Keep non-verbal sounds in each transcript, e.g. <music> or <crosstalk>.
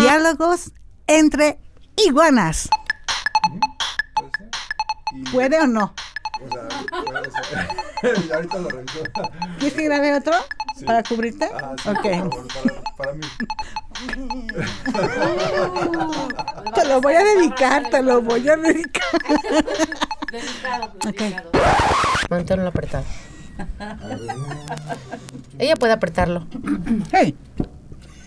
Diálogos entre iguanas. ¿Puede o no? O <laughs> sea, ahorita lo reviso. ¿Quieres que grabe otro Sí. para cubrirte? Ah, sí, ok. por favor, para, para mí. <laughs> Te lo voy a dedicar, te lo voy a dedicar. Ok. Manténlo apretado. Ella puede apretarlo. Hey.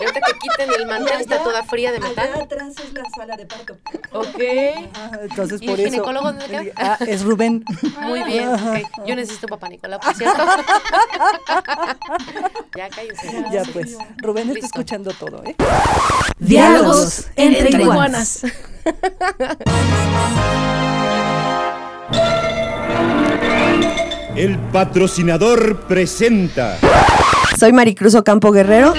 Ahorita que quiten el mantel, está toda fría de metal. atrás es la sala de parto. Ok. Ah, entonces ¿Y por el eso. ginecólogo dónde queda? Ah, es Rubén. Muy bien. ok. Yo necesito papá Nicolás, por cierto. <laughs> ya cállense. Ya pues. Rubén está Listo. escuchando todo, ¿eh? Diálogos entre iguanas. El patrocinador presenta. Soy Maricruz Ocampo Guerrero,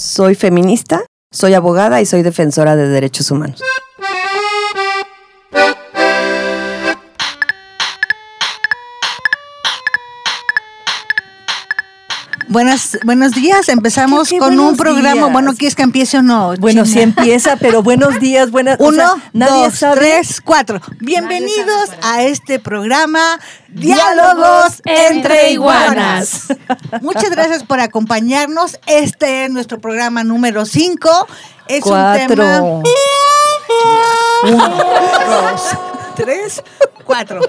Soy feminista, soy abogada y soy defensora de derechos humanos. Buenas, buenos días. Empezamos ¿Qué- qué con un programa. días? Bueno, ¿quieres que empiece o no? Bueno, China? sí empieza, pero buenos días, buenas. o Uno, sea, nadie dos, sabe. tres, cuatro. Bienvenidos a este programa Diálogos entre Iguanas. Muchas gracias por acompañarnos. Este es nuestro programa número 5. Es un tema. Cuatro. Uno, dos, tres, cuatro.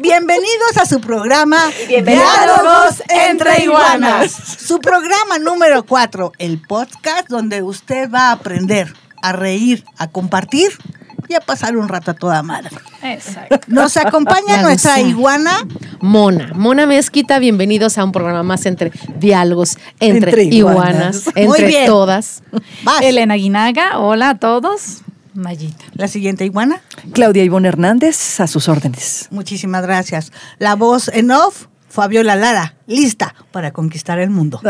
Bienvenidos a su programa Diálogos entre Iguanas. Su programa número cuatro, el podcast donde usted va a aprender, a reír, a compartir y a pasar un rato a toda madre. Exacto. Nos acompaña nuestra decía. iguana. Mona, Mona Mezquita, bienvenidos a un programa más entre diálogos, entre, Entre iguanas, iguanas. Muy entre bien. todas. Vas. Elena Guinaga, hola a todos. Mayita. La siguiente iguana. Claudia Ivonne Hernández, a sus órdenes. Muchísimas gracias. La voz en off, Fabiola Lara, lista para conquistar el mundo.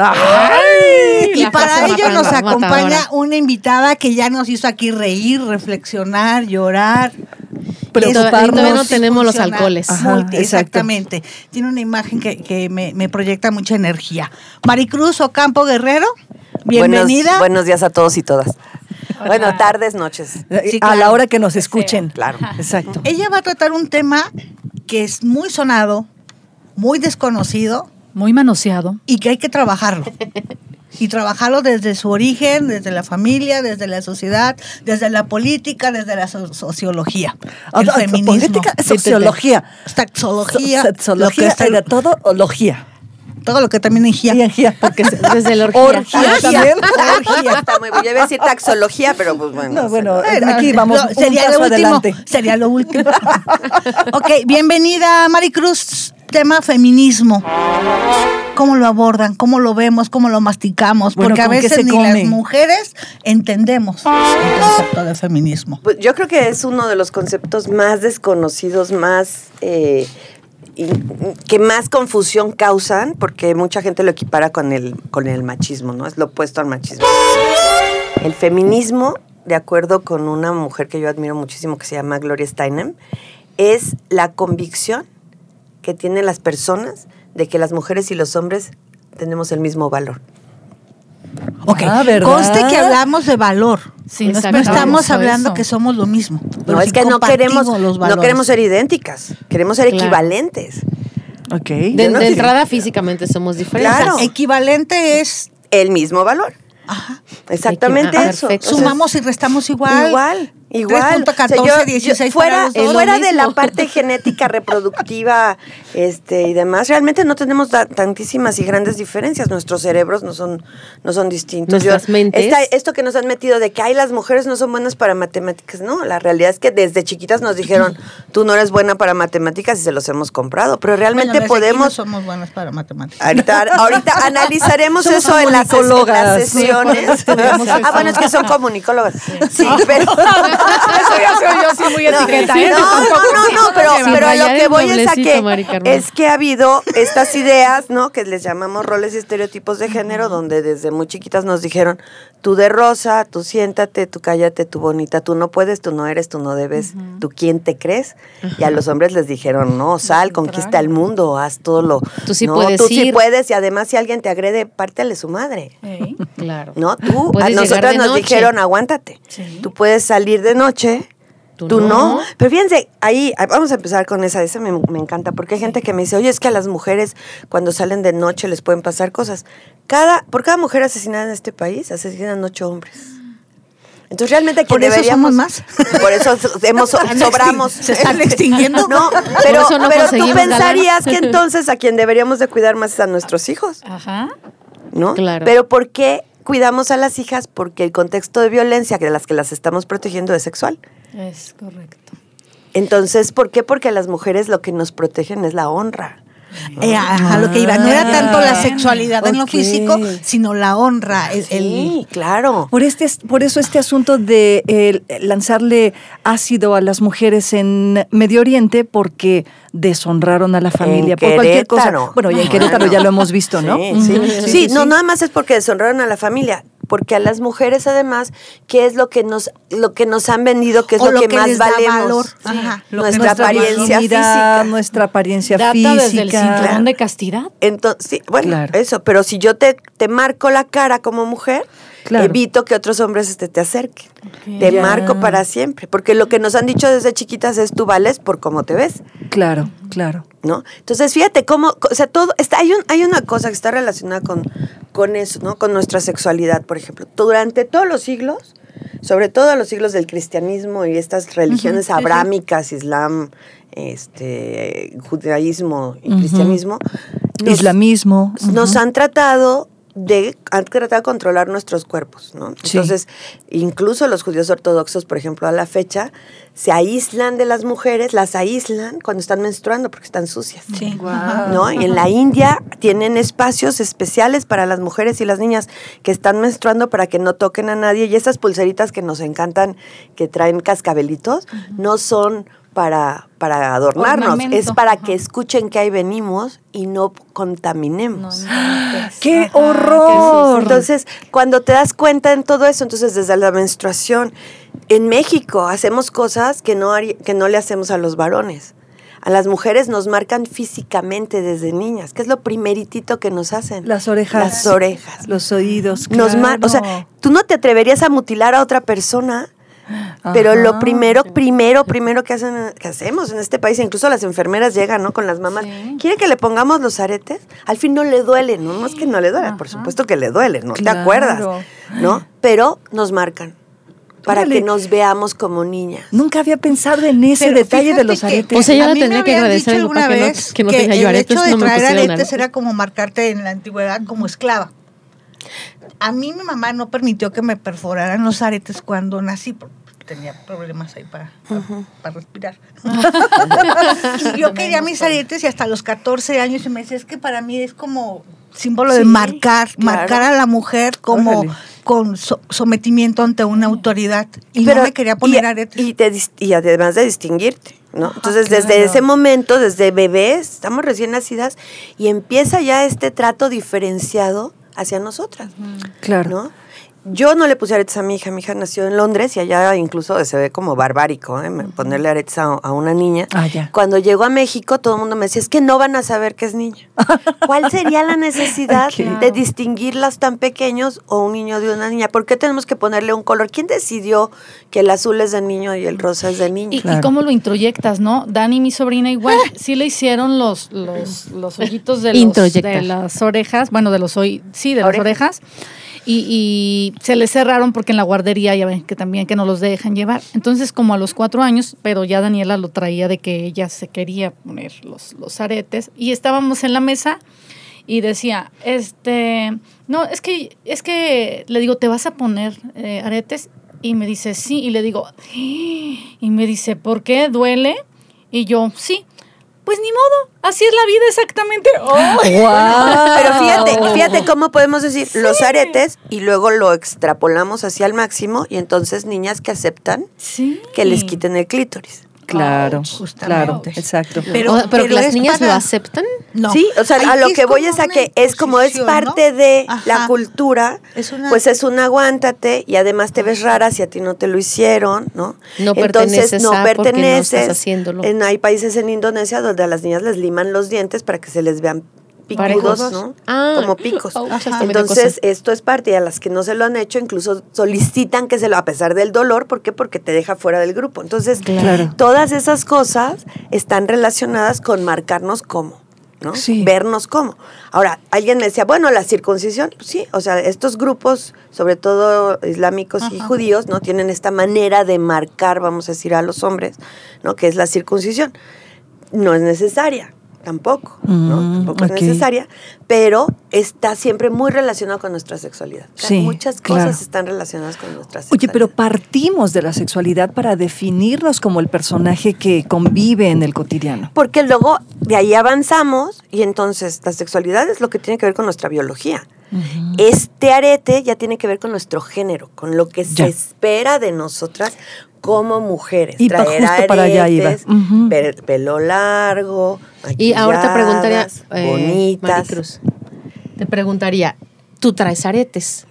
Y La para ello nos matadora. acompaña una invitada que ya nos hizo aquí reír, reflexionar, llorar. Y todavía no tenemos los alcoholes. Ajá, exactamente. Tiene una imagen que, que me, me proyecta mucha energía. Maricruz Ocampo Guerrero, bienvenida. Buenos, buenos días a todos y todas. Bueno, tardes, noches. Sí, a la hora que nos escuchen. Claro. Exacto. Ella va a tratar un tema que es muy sonado, muy desconocido Muy manoseado. y que hay que trabajarlo. Y trabajarlo desde su origen, desde la familia, desde la sociedad, desde la política, desde la so- sociología. El feminismo. Política, sociología. Sexología, So- lo que Sexología, está- era todo, ología. Todo lo que también es Y energía, porque se- Desde la orgía. Orgía también. Orgía. Está muy bien. Yo iba a decir taxología, pero pues bueno. No, bueno, aquí vamos no, un sería paso lo último. adelante. Sería lo último. ok, bienvenida Maricruz, tema feminismo. ¿Cómo lo abordan? ¿Cómo lo vemos? ¿Cómo lo masticamos? Bueno, Porque a ¿con qué veces se ni come? las mujeres entendemos el concepto de feminismo. Pues yo creo que es uno de los conceptos más desconocidos, más eh, que más confusión causan, porque mucha gente lo equipara con el, con el machismo, ¿no? Es lo opuesto al machismo. El feminismo, de acuerdo con una mujer que yo admiro muchísimo, que se llama Gloria Steinem, es la convicción que tienen las personas de que las mujeres y los hombres tenemos el mismo valor. Ok, Ah, conste que hablamos de valor. Sí, no estamos hablando eso. que somos lo mismo. No, es que no queremos, los no queremos ser idénticas, queremos ser Claro. equivalentes. Ok. De, no sé. entrada, físicamente somos diferentes. Claro. Equivalente es el mismo valor. Exactamente Ah, eso. perfecto. Sumamos y restamos igual. Igual, igual. 3.14, O sea, yo- 16 yo fuera, fuera de la parte genética reproductiva <laughs> este, y demás, realmente no tenemos tantísimas y grandes diferencias. Nuestros cerebros no son, no son distintos. Nuestras mentes. esta- esto que nos han metido de que ay, las mujeres no son buenas para matemáticas, no. La realidad es que desde chiquitas nos dijeron, <laughs> tú no eres buena para matemáticas y se los hemos comprado. Pero realmente Bueno, podemos... no somos buenas para matemáticas. Ahorita, ahorita <laughs> analizaremos Somos eso en las, en las sesiones. ah, bueno, es que son comunicólogas. Sí, pero. Eso ya soy yo sí muy etiqueta, ¿eh? No, no, no, no, pero, a lo que voy es a que es que ha habido estas ideas, ¿no? Que les llamamos roles y estereotipos de género, donde desde muy chiquitas nos dijeron, tú de rosa, tú siéntate, tú cállate, tú bonita, tú no puedes, tú no eres, tú no debes, tú quién te crees. Y a los hombres les dijeron, no, sal, conquista el mundo, haz todo lo. Tú sí no, puedes Tú sí puedes, y además si alguien te agrede, pártele su madre. Ey. <laughs> Claro. ¿No? Tú, a Puedes nosotras nos noche. dijeron, aguántate. Sí. Tú puedes salir de noche, Tú tú, no. no. Pero fíjense, ahí vamos a empezar con esa, esa me, me encanta, porque hay gente que me dice, oye, es que a las mujeres cuando salen de noche les pueden pasar cosas. Cada, por cada mujer asesinada en este país, asesinan ocho hombres. Entonces realmente quien Por eso deberíamos- somos más. <laughs> Por eso so- <laughs> hemos, sobramos. Se están extinguiendo. <laughs> No, pero, no pero tú pensarías que entonces a quien deberíamos de cuidar más es a nuestros hijos. Ajá. ¿no? Claro. Pero ¿por qué cuidamos a las hijas? Porque el contexto de violencia de las que las estamos protegiendo es sexual. Es correcto. Entonces, ¿por qué? Porque a las mujeres lo que nos protegen es la honra. Eh, ajá, lo que iba. No era tanto la sexualidad en lo físico, sino la honra. El, el- Sí, claro. Por, este, por eso este asunto de eh, lanzarle ácido a las mujeres en Medio Oriente, porque deshonraron a la familia por cualquier cosa. Querétaro. Bueno, ya en Querétaro ya lo hemos visto, ¿no? Sí, sí. Ujú. Sí, no, nada más es porque deshonraron a la familia. Porque a las mujeres, además, ¿qué es lo que nos, lo que nos han vendido? ¿Qué es lo, lo que, que más valemos? valor. Sí. Ajá, lo que Nuestra nuestra apariencia física. Nuestra apariencia Data física. desde el cinturón de castidad. Entonces, sí, bueno, Claro. eso, pero si yo te, te marco la cara como mujer, Claro. evito que otros hombres este, te acerquen. Te Ya. marco para siempre. Porque lo que nos han dicho desde chiquitas es tú vales por cómo te ves. Claro, claro. ¿no? Entonces, fíjate cómo, o sea, todo, está, hay, un, hay una cosa que está relacionada con, con eso, ¿no? Con nuestra sexualidad, por ejemplo. Durante todos los siglos, sobre todo los siglos del cristianismo y estas religiones abrámicas, islam, este, judaísmo y cristianismo, nos- Islamismo. nos han tratado de han tratado de controlar nuestros cuerpos, ¿no? Sí. Entonces, incluso los judíos ortodoxos, por ejemplo, a la fecha, se aíslan de las mujeres, las aíslan cuando están menstruando porque están sucias. Sí. ¿no? Y en la India tienen espacios especiales para las mujeres y las niñas que están menstruando para que no toquen a nadie. Y esas pulseritas que nos encantan, que traen cascabelitos, no son para, para adornarnos, Ornamento. es para que escuchen que ahí venimos y no contaminemos. ¡Qué Ajá, horror! Entonces, cuando te das cuenta en todo eso, entonces desde la menstruación, en México hacemos cosas que no, que no le hacemos a los varones. A las mujeres nos marcan físicamente desde niñas, que es lo primeritito que nos hacen. Las orejas. Las orejas. Los oídos. Nos mar- o sea, claro. tú no te atreverías a mutilar a otra persona, pero lo primero, primero, primero que, hacen, que hacemos en este país, incluso las enfermeras llegan, ¿no? Con las mamás. Sí. ¿Quiere que le pongamos los aretes? Al fin no le duele, ¿no? No es que no le duele, por supuesto que le duele, ¿no te acuerdas? ¿No? Pero nos marcan para Órale. que nos veamos como niñas. Nunca había pensado en ese Pero detalle de los que aretes. O sea, yo a la tendría que agradecer dicho a mi papá alguna que no- vez que no yo el aretes, hecho de no traer aretes aretes. era como marcarte en la antigüedad como esclava. A mí mi mamá no permitió que me perforaran los aretes cuando nací, porque tenía problemas ahí para, para, para respirar. <laughs> y yo quería mis aretes y hasta los 14 años y me decía, es que para mí es como símbolo de marcar, claro. marcar a la mujer como Órale. con so- sometimiento ante una autoridad. Y no me quería poner y, aretes. Y, te y además de distinguirte, ¿no? Entonces, claro. desde ese momento, desde bebés, estamos recién nacidas, y empieza ya este trato diferenciado hacia nosotras, Claro. ¿no? Yo no le puse aretes a mi hija, mi hija nació en Londres y allá incluso se ve como barbárico, ¿eh? Ponerle aretes a, a una niña. Ah, ya. Cuando llegó a México, todo el mundo me decía, es que no van a saber que es niña. <laughs> ¿Cuál sería la necesidad de distinguirlas tan pequeños o un niño de una niña? ¿Por qué tenemos que ponerle un color? ¿Quién decidió que el azul es de niño y el rosa es de niña? Y, cómo lo introyectas, ¿no? Dani, mi sobrina, igual, <laughs> sí le hicieron los, los, los hoyitos de, los, de las orejas, bueno, de los oí- sí, de las Orejas. orejas. Y, y se le cerraron porque en la guardería ya ven que también que no los dejan llevar. Entonces, como a los cuatro años, pero ya Daniela lo traía de que ella se quería poner los, los aretes. Y estábamos en la mesa y decía, este, no, es que, es que le digo, ¿te vas a poner eh, aretes? Y me dice, sí. Y le digo, y me dice, ¿por qué? ¿Duele? Y yo, sí. Pues ni modo, así es la vida exactamente. ¡Ay! <laughs> Pero fíjate, <laughs> fíjate cómo podemos decir los aretes y luego lo extrapolamos hacia el máximo y entonces niñas que aceptan Sí. que les quiten el clítoris. Claro, claro, Justamente. exacto. Pero- O- pero, pero las niñas para- lo aceptan. No. Sí, o sea, Ahí a lo es que voy es a que es como es parte ¿no? de Ajá. la cultura, Es una- pues es un aguántate y además te ves rara si a ti no te lo hicieron, ¿no? No Entonces perteneces no perteneces. estás haciéndolo. En, hay países en Indonesia donde a las niñas les liman los dientes para que se les vean picudos. ¿no? Ah. Como picos. Oh, Entonces, esto es parte y a las que no se lo han hecho incluso solicitan que se lo a pesar del dolor, ¿por qué? Porque te deja fuera del grupo. Entonces, Claro. todas esas cosas están relacionadas con marcarnos como, ¿no? Sí. Vernos como. Ahora, alguien me decía, bueno, la circuncisión, pues sí, o sea, estos grupos, sobre todo islámicos y judíos, ¿no? Tienen esta manera de marcar, vamos a decir, a los hombres, ¿no? Que es la circuncisión. No es necesaria. Tampoco, ¿no? Mm, Tampoco es necesaria, pero está siempre muy relacionado con nuestra sexualidad. O sea, Sí, muchas cosas claro. están relacionadas con nuestra sexualidad. Oye, pero partimos de la sexualidad para definirnos como el personaje que convive en el cotidiano. Porque luego de ahí avanzamos y entonces la sexualidad es lo que tiene que ver con nuestra biología. Este arete ya tiene que ver con nuestro género, con lo que Ya. se espera de nosotras como mujeres. Y Traer justo para allá iba. aretes, pe- pelo largo, Y ahora te preguntaría, eh, bonitas. Maricruz, te preguntaría, ¿tú traes aretes?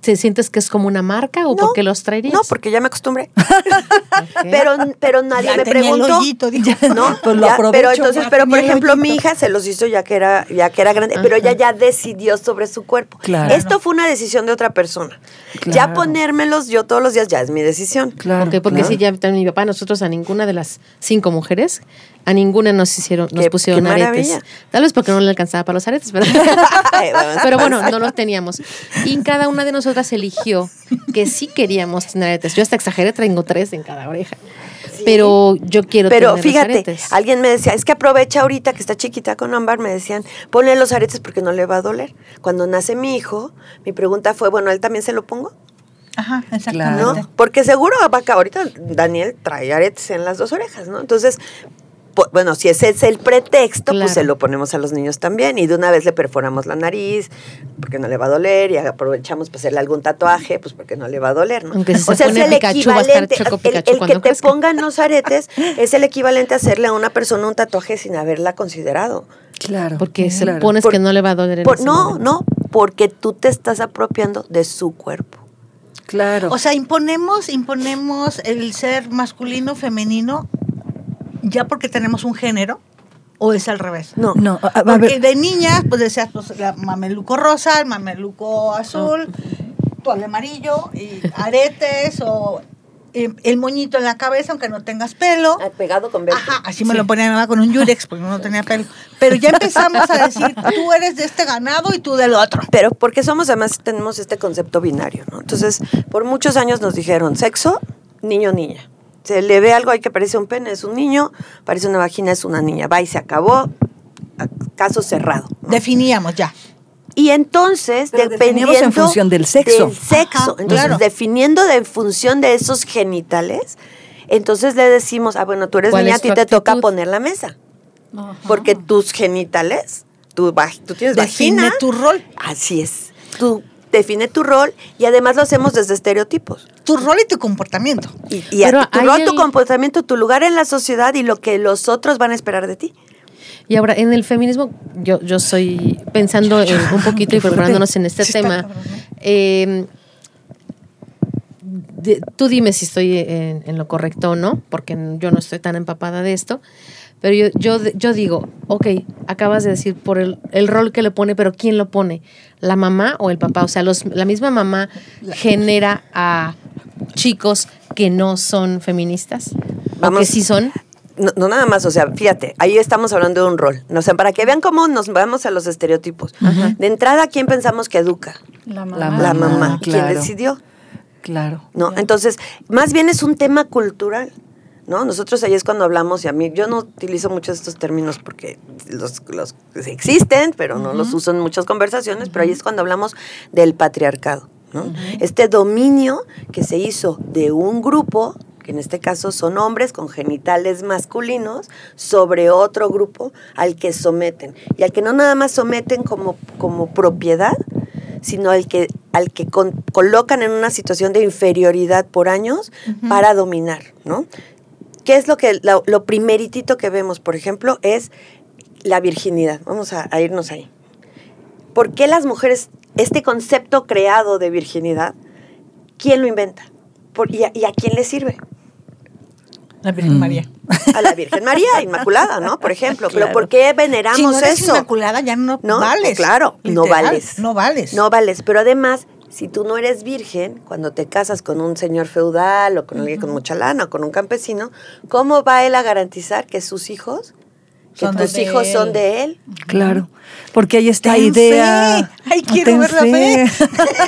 ¿Te sientes que es como una marca o No, por qué los traerías? No, porque ya me acostumbré. <laughs> Pero, pero nadie Ya me tenía el preguntó. hoyito, dijo. ¿no? <laughs> Pues lo Ya, aprovecho. pero entonces, pero por ejemplo, mi hija se los hizo ya que era, ya que era grande, pero ella ya decidió sobre su cuerpo. Claro. Esto fue una decisión de otra persona. Ya ponérmelos yo todos los días ya es mi decisión. Claro. Porque claro. sí, ya también mi papá, nosotros a ninguna de las cinco mujeres, a ninguna nos hicieron, nos Qué- pusieron qué aretes. Tal vez porque no le alcanzaba para los aretes, pero, <laughs> <laughs> bueno, no los teníamos. Y cada una de nosotras eligió que sí queríamos tener aretes. Yo hasta exageré, tengo tres en cada oreja. Pero yo quiero Pero tener los fíjate, aretes. alguien me decía, es que aprovecha ahorita que está chiquita con ámbar, me decían, ponle los aretes porque no le va a doler. Cuando nace mi hijo, mi pregunta fue, bueno, ¿a él también se lo pongo? Ajá, ¿no? exactamente. Porque seguro acá ahorita Daniel trae aretes en las dos orejas, ¿no? Entonces, bueno, si ese es el pretexto, Claro. pues se lo ponemos a los niños también y de una vez le perforamos la nariz porque no le va a doler y aprovechamos para hacerle algún tatuaje, pues porque no le va a doler, ¿no? Aunque si se o sea, es el Pikachu, equivalente, Choco el- que te crezca. pongan los aretes <laughs> es el equivalente a hacerle a una persona un tatuaje sin haberla considerado. Claro. Porque se claro. pones Por- que no le va a doler en Por- ese no, momento. no, porque tú te estás apropiando de su cuerpo. Claro. O sea, imponemos, imponemos el ser masculino, femenino, ya porque tenemos un género, o es al revés. No, no, a, a Porque ver, de niñas, pues decías, pues, la mameluco rosa, el mameluco azul, tu el amarillo, y aretes, o eh, el moñito en la cabeza, aunque no tengas pelo. Ah, pegado con velcro. Ajá, así me lo ponía mi mamá con un yurex, porque no tenía pelo. Pero ya empezamos a decir, tú eres de este ganado y tú del otro. Pero porque somos, además, tenemos este concepto binario, ¿no? Entonces, por muchos años nos dijeron sexo, niño, niña. Se le ve algo ahí que parece un pene, es un niño, parece una vagina, es una niña. Va y se acabó, caso cerrado. ¿no? Definíamos ya. Y entonces, Pero dependiendo en función del sexo. Del sexo. Ajá, entonces, claro. definiendo de en función de esos genitales, entonces le decimos, ah, bueno, tú eres ¿Cuál niña, a ti tu te toca poner la mesa. Porque tus genitales, tu, tú tienes Define vagina. tu rol. Así es. Tú define tu rol y además lo hacemos desde estereotipos. Tu rol y tu comportamiento. Y, y Pero tu rol, tu comportamiento, tu lugar en la sociedad y lo que los otros van a esperar de ti. Y ahora, en el feminismo, yo, yo soy pensando en un <laughs> poquito y preparándonos en este tema. eh, de- tú dime si estoy en, en lo correcto o no, porque yo no estoy tan empapada de esto. Pero yo, yo, yo digo, ok, acabas de decir por el, el rol que le pone, pero ¿quién lo pone? ¿La mamá o el papá? O sea, los, la misma mamá genera a chicos que no son feministas. o que Vamos. sí son. No, no nada más, o sea, fíjate, ahí estamos hablando de un rol. O sea, para que vean cómo nos vamos a los estereotipos. De entrada, ¿quién pensamos que educa? La mamá. La La mamá. ¿Quién claro. decidió? claro. ¿no? Entonces, más bien es un tema cultural, ¿no? Nosotros ahí es cuando hablamos, y a mí, yo no utilizo muchos estos términos porque los, los existen, pero no los uso en muchas conversaciones, pero ahí es cuando hablamos del patriarcado, ¿no? Este dominio que se hizo de un grupo, que en este caso son hombres con genitales masculinos, sobre otro grupo al que someten. Y al que no nada más someten como, como propiedad, sino al que, al que con- colocan en una situación de inferioridad por años para dominar, ¿no? ¿Qué es lo que lo, lo primeritito que vemos, por ejemplo, es la virginidad? Vamos a, a irnos ahí. ¿Por qué las mujeres, este concepto creado de virginidad, quién lo inventa? Por- y, a, y a quién le sirve? La Virgen María. A la Virgen María Inmaculada, ¿no? Por ejemplo. Pero. ¿por qué veneramos Si no eres eso? inmaculada, ya no, No, vales. claro, no vales. No vales. No vales, pero además, si tú no eres virgen, cuando te casas con un señor feudal o con alguien con mucha lana o con un campesino, ¿cómo va él a garantizar que sus hijos, que Son tus hijos él. son de él? Claro. Porque hay esta Ten idea. fe. Ay, quiero ver la fe.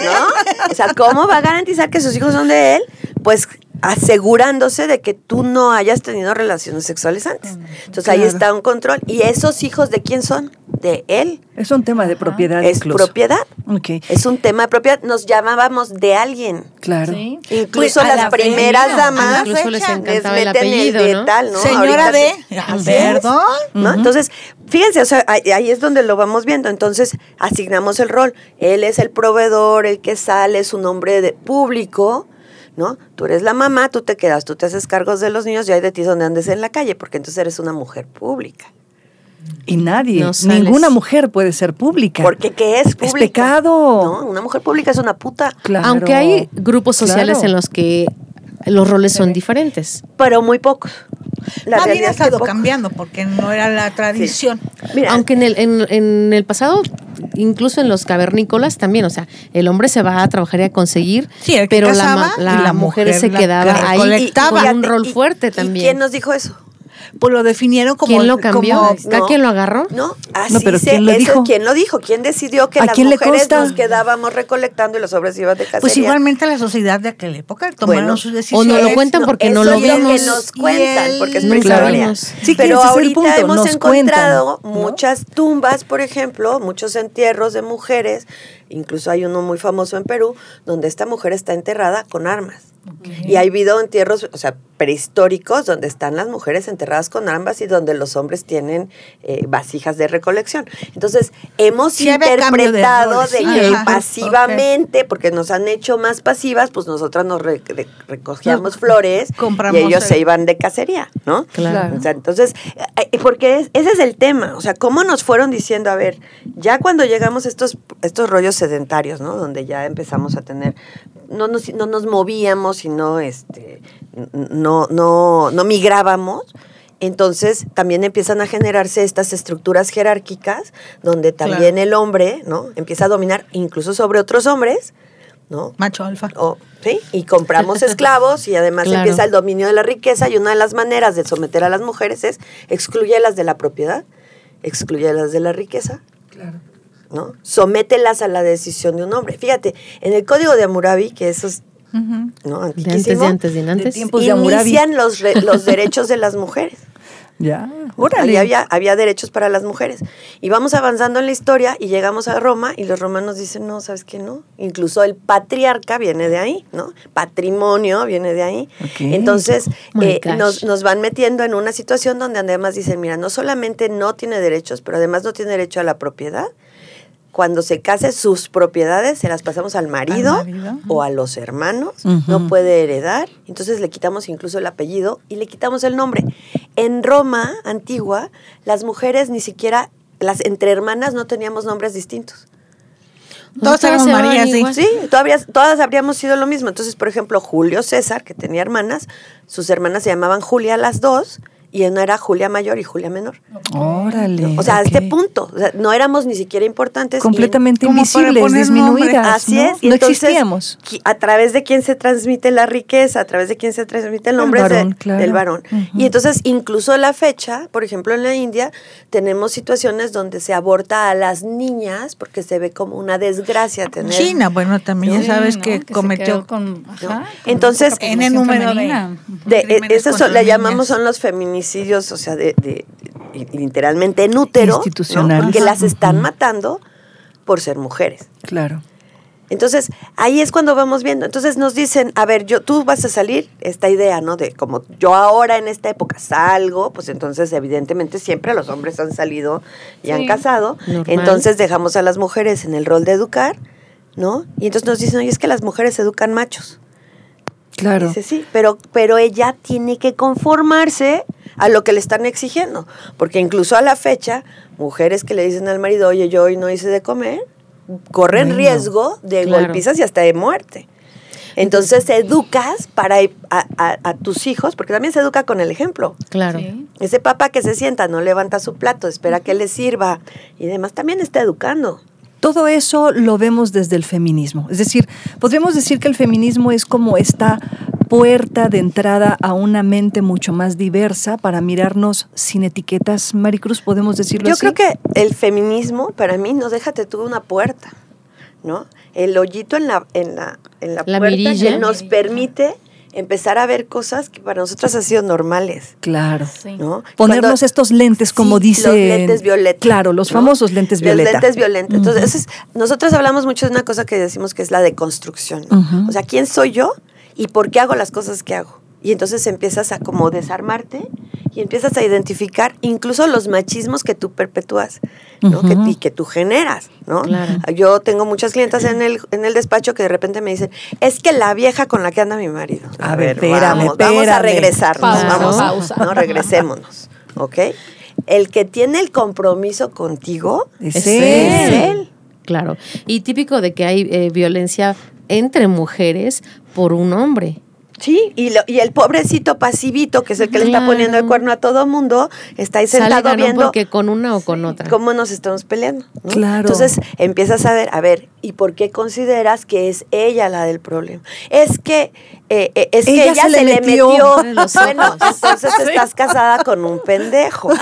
¿No? O sea, ¿cómo va a garantizar que sus hijos son de él? Pues asegurándose de que tú no hayas tenido relaciones sexuales antes. Entonces ahí está un control. ¿Y esos hijos de quién son? De él. Es un tema de propiedad. Es incluso. propiedad. Ok, Es un tema de propiedad. Nos llamábamos de alguien. claro. Sí. Incluso Pues, a las la primeras fecha, damas Incluso les encantaba el meten apellido, de ¿no? tal, ¿no? Señora Ahorita de- se- perdón. ¿no? Entonces, fíjense, o sea, ahí, ahí es donde lo vamos viendo. Entonces, asignamos el rol. Él es el proveedor, el que sale, es un hombre de público, ¿no? Tú eres la mamá, tú te quedas, tú te haces cargos de los niños y hay de ti donde andes en la calle, porque entonces eres una mujer pública. Y nadie, No ninguna mujer puede ser pública. Porque ¿qué es pública? pecado. No, una mujer pública es una puta. Claro. Aunque hay grupos sociales Claro. en los que los roles son diferentes. Pero muy pocos. La realidad ha estado cambiando porque no era la tradición. Mira, Aunque en el, en, en el pasado, incluso en los cavernícolas también, o sea, el hombre se va a trabajar y a conseguir, Sí, el que pero la, y mujer, mujer se la quedaba que ahí recolectaba. con un rol y- fuerte ¿Y también. quién nos dijo eso? Pues lo definieron como. ¿Quién lo cambió? como- ¿Cada quien lo agarró? No, así No, pero se- ¿quién lo eso, dijo? ¿Quién lo dijo? ¿Quién decidió que ¿A las quién mujeres nos quedábamos recolectando y los hombres iban de cacería? Pues igualmente la sociedad de aquella época tomaron Bueno, sus o decisiones. no lo cuentan porque no eso lo es lo vimos. que nos cuentan, él- porque es prehistoria. Sí, que Pero ahorita hemos nos encontrado cuentan, ¿no? muchas tumbas, por ejemplo, muchos entierros de mujeres, incluso hay uno muy famoso en Perú, donde esta mujer está enterrada con armas. Y hay habido entierros, o sea, prehistóricos, donde están las mujeres enterradas con armas y donde los hombres tienen eh, vasijas de recolección. Entonces, hemos Sí, de interpretado de, Sí, que ajá, pasivamente, porque nos han hecho más pasivas, pues nosotras nos re- re- recogíamos flores y ellos el- se iban de cacería, ¿no? Claro. O sea, entonces, eh, porque es- ese es el tema, o sea, cómo nos fueron diciendo, a ver, ya cuando llegamos a estos, estos rollos sedentarios, ¿no? Donde ya empezamos a tener, no nos, no nos movíamos y no, este, no, no, no migrábamos, entonces también empiezan a generarse estas estructuras jerárquicas donde también el hombre, ¿no? Empieza a dominar incluso sobre otros hombres, ¿no? Macho alfa. O- ¿sí? Y compramos esclavos y además Claro. empieza el dominio de la riqueza y una de las maneras de someter a las mujeres es excluyelas de la propiedad, excluyelas de la riqueza, ¿no? Somételas a la decisión de un hombre. Fíjate, en el código de Hammurabi, que eso es ¿no? De antes, antiquísimo, de antes, de antes. de inician los, re- los derechos de las mujeres. <laughs> Ya, Ahí órale. había, había derechos para las mujeres. Y vamos avanzando en la historia y llegamos a Roma y los romanos dicen, no, ¿sabes qué? No. Incluso el patriarca viene de ahí, ¿no? Patrimonio viene de ahí. Entonces, eh, nos, nos van metiendo en una situación donde además dicen, mira, no solamente no tiene derechos, pero además no tiene derecho a la propiedad. Cuando se case, sus propiedades se las pasamos al marido, marido. o a los hermanos, no puede heredar, entonces le quitamos incluso el apellido y le quitamos el nombre. En Roma antigua, las mujeres ni siquiera, las entre hermanas no teníamos nombres distintos. Todas éramos María, sí. todas habríamos sido lo mismo. Entonces, por ejemplo, Julio César, que tenía hermanas, sus hermanas se llamaban Julia las dos, y una era Julia mayor y Julia menor. Órale. O sea, a este punto, o sea, no éramos ni siquiera importantes. y- Completamente para invisibles, poner nombre. disminuidas. Así ¿no? es. y no entonces, existíamos. A través de quién se transmite la riqueza, a través de quién se transmite el El nombre es de- varón, claro. del varón. Y entonces, incluso a la fecha, por ejemplo, en la India, tenemos situaciones donde se aborta a las niñas porque se ve como una desgracia tener. China, bueno, también Sí, ya sabes ¿no? que, cometió. con, ajá, ¿no? con Entonces, en el número de- femenina. De, niñas. llamamos son los feminicidios, o sea, de, de- de- literalmente en útero, ¿no? Institucionales. que las están matando por ser mujeres. Claro. Entonces, ahí es cuando vamos viendo. Entonces nos dicen, a ver, yo, tú vas a salir, esta idea, ¿no? De como yo ahora en esta época salgo, pues entonces evidentemente siempre los hombres han salido y han casado. Normal. Entonces dejamos a las mujeres en el rol de educar, ¿no? Y entonces nos dicen, oye, es que las mujeres educan machos. Claro. Dice, sí, pero, pero ella tiene que conformarse a lo que le están exigiendo. Porque incluso a la fecha, mujeres que le dicen al marido, oye, yo hoy no hice de comer, corren Bueno. riesgo de Claro. golpizas y hasta de muerte. Entonces educas para a, a- a tus hijos, porque también se educa con el ejemplo. Claro. Sí. Ese papá que se sienta, no levanta su plato, espera que le sirva y demás, también está educando. Todo eso lo vemos desde el feminismo. Es decir, podríamos decir que el feminismo es como esta puerta de entrada a una mente mucho más diversa para mirarnos sin etiquetas. Maricruz, ¿podemos decirlo Yo así? creo que el feminismo, para mí, no déjate tú una puerta, ¿no? El hoyito en la, en la, en la, La puerta mirilla. que nos permite empezar a ver cosas que para nosotras han sido normales, Claro. Sí. ¿no? Ponernos Cuando- estos lentes, como Sí, dice. Los lentes violeta. Claro, los ¿no? famosos lentes violeta. Los lentes violeta. Entonces, Ujú. eso es- nosotros hablamos mucho de una cosa que decimos que es la deconstrucción. O sea, ¿quién soy yo y por qué hago las cosas que hago? Y entonces empiezas a como desarmarte y empiezas a identificar incluso los machismos que tú perpetúas, ¿no? Que, y que tú generas, ¿no? Claro. Yo tengo muchas clientas en el, en el despacho que de repente me dicen, es que la vieja con la que anda mi marido. A ver, espérame, vamos, vamos a regresarnos, Pausa, vamos, pausa. no, regresémonos, ¿ok? El que tiene el compromiso contigo Es Es él. es él. Claro. Y típico de que hay eh, violencia entre mujeres por un hombre. Sí, y, lo- y el pobrecito pasivito, que es el que le está poniendo el cuerno a todo mundo, está ahí Sale sentado ganón viendo porque con una o con otra. cómo nos estamos peleando. ¿no? Claro. Entonces empiezas a ver, a ver, ¿y por qué consideras que es ella la del problema? Es que eh, eh, es Ella que ella se le se, le metió. <laughs> los Bueno, entonces estás casada con un pendejo. <laughs> Te <laughs>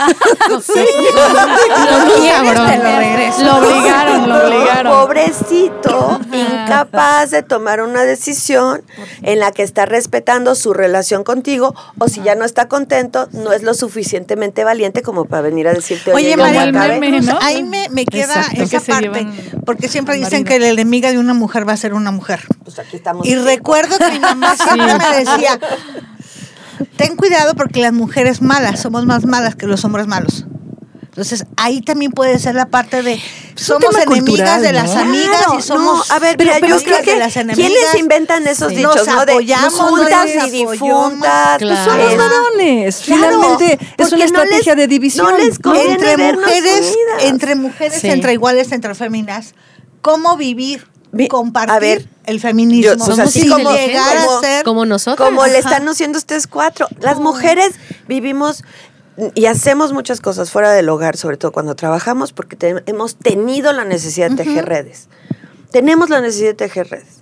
lo regreso. Lo obligaron, lo obligaron. Pobrecito, incapaz de tomar una decisión en la que está respetando su relación contigo, o si ya no está contento, no es lo suficientemente valiente como para venir a decirte, oye, Oye, María, me María, acabe". meme, ¿no? ahí me, me queda Exacto, esa que parte, porque siempre dicen que la enemiga de una mujer va a ser una mujer. Pues aquí estamos. Y recuerdo que mi mamá siempre me decía, ten cuidado porque las mujeres malas somos más malas que los hombres malos. Entonces, ahí también puede ser la parte de somos enemigas cultural, de ¿no? las amigas Claro, y somos no, a ver, pero, mira, yo creo que de las enemigas. ¿quiénes inventan esos Sí. dichos, Nos no? De apoyamos, juntas nos y difuntas. Claro. Son los varones. Claro, Finalmente es una no estrategia les- de división. no les entre mujeres, entre mujeres, Sí. entre iguales, entre féminas, cómo vivir, Vi- compartir a ver, el feminismo, yo- pues así como- llegar como- a ser Como nosotros. Como le están haciendo ustedes cuatro. Las mujeres vivimos y hacemos muchas cosas fuera del hogar, sobre todo cuando trabajamos, porque te- hemos tenido la necesidad de tejer redes. Tenemos la necesidad de tejer redes.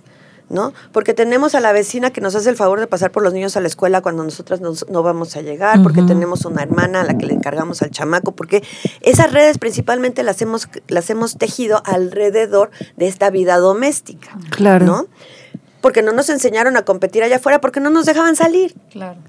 ¿No? Porque tenemos a la vecina que nos hace el favor de pasar por los niños a la escuela cuando nosotras no, no vamos a llegar, porque tenemos una hermana a la que le encargamos al chamaco, porque esas redes principalmente las hemos, las hemos tejido alrededor de esta vida doméstica. Claro. ¿no? Porque no nos enseñaron a competir allá afuera, porque no nos dejaban salir. Claro.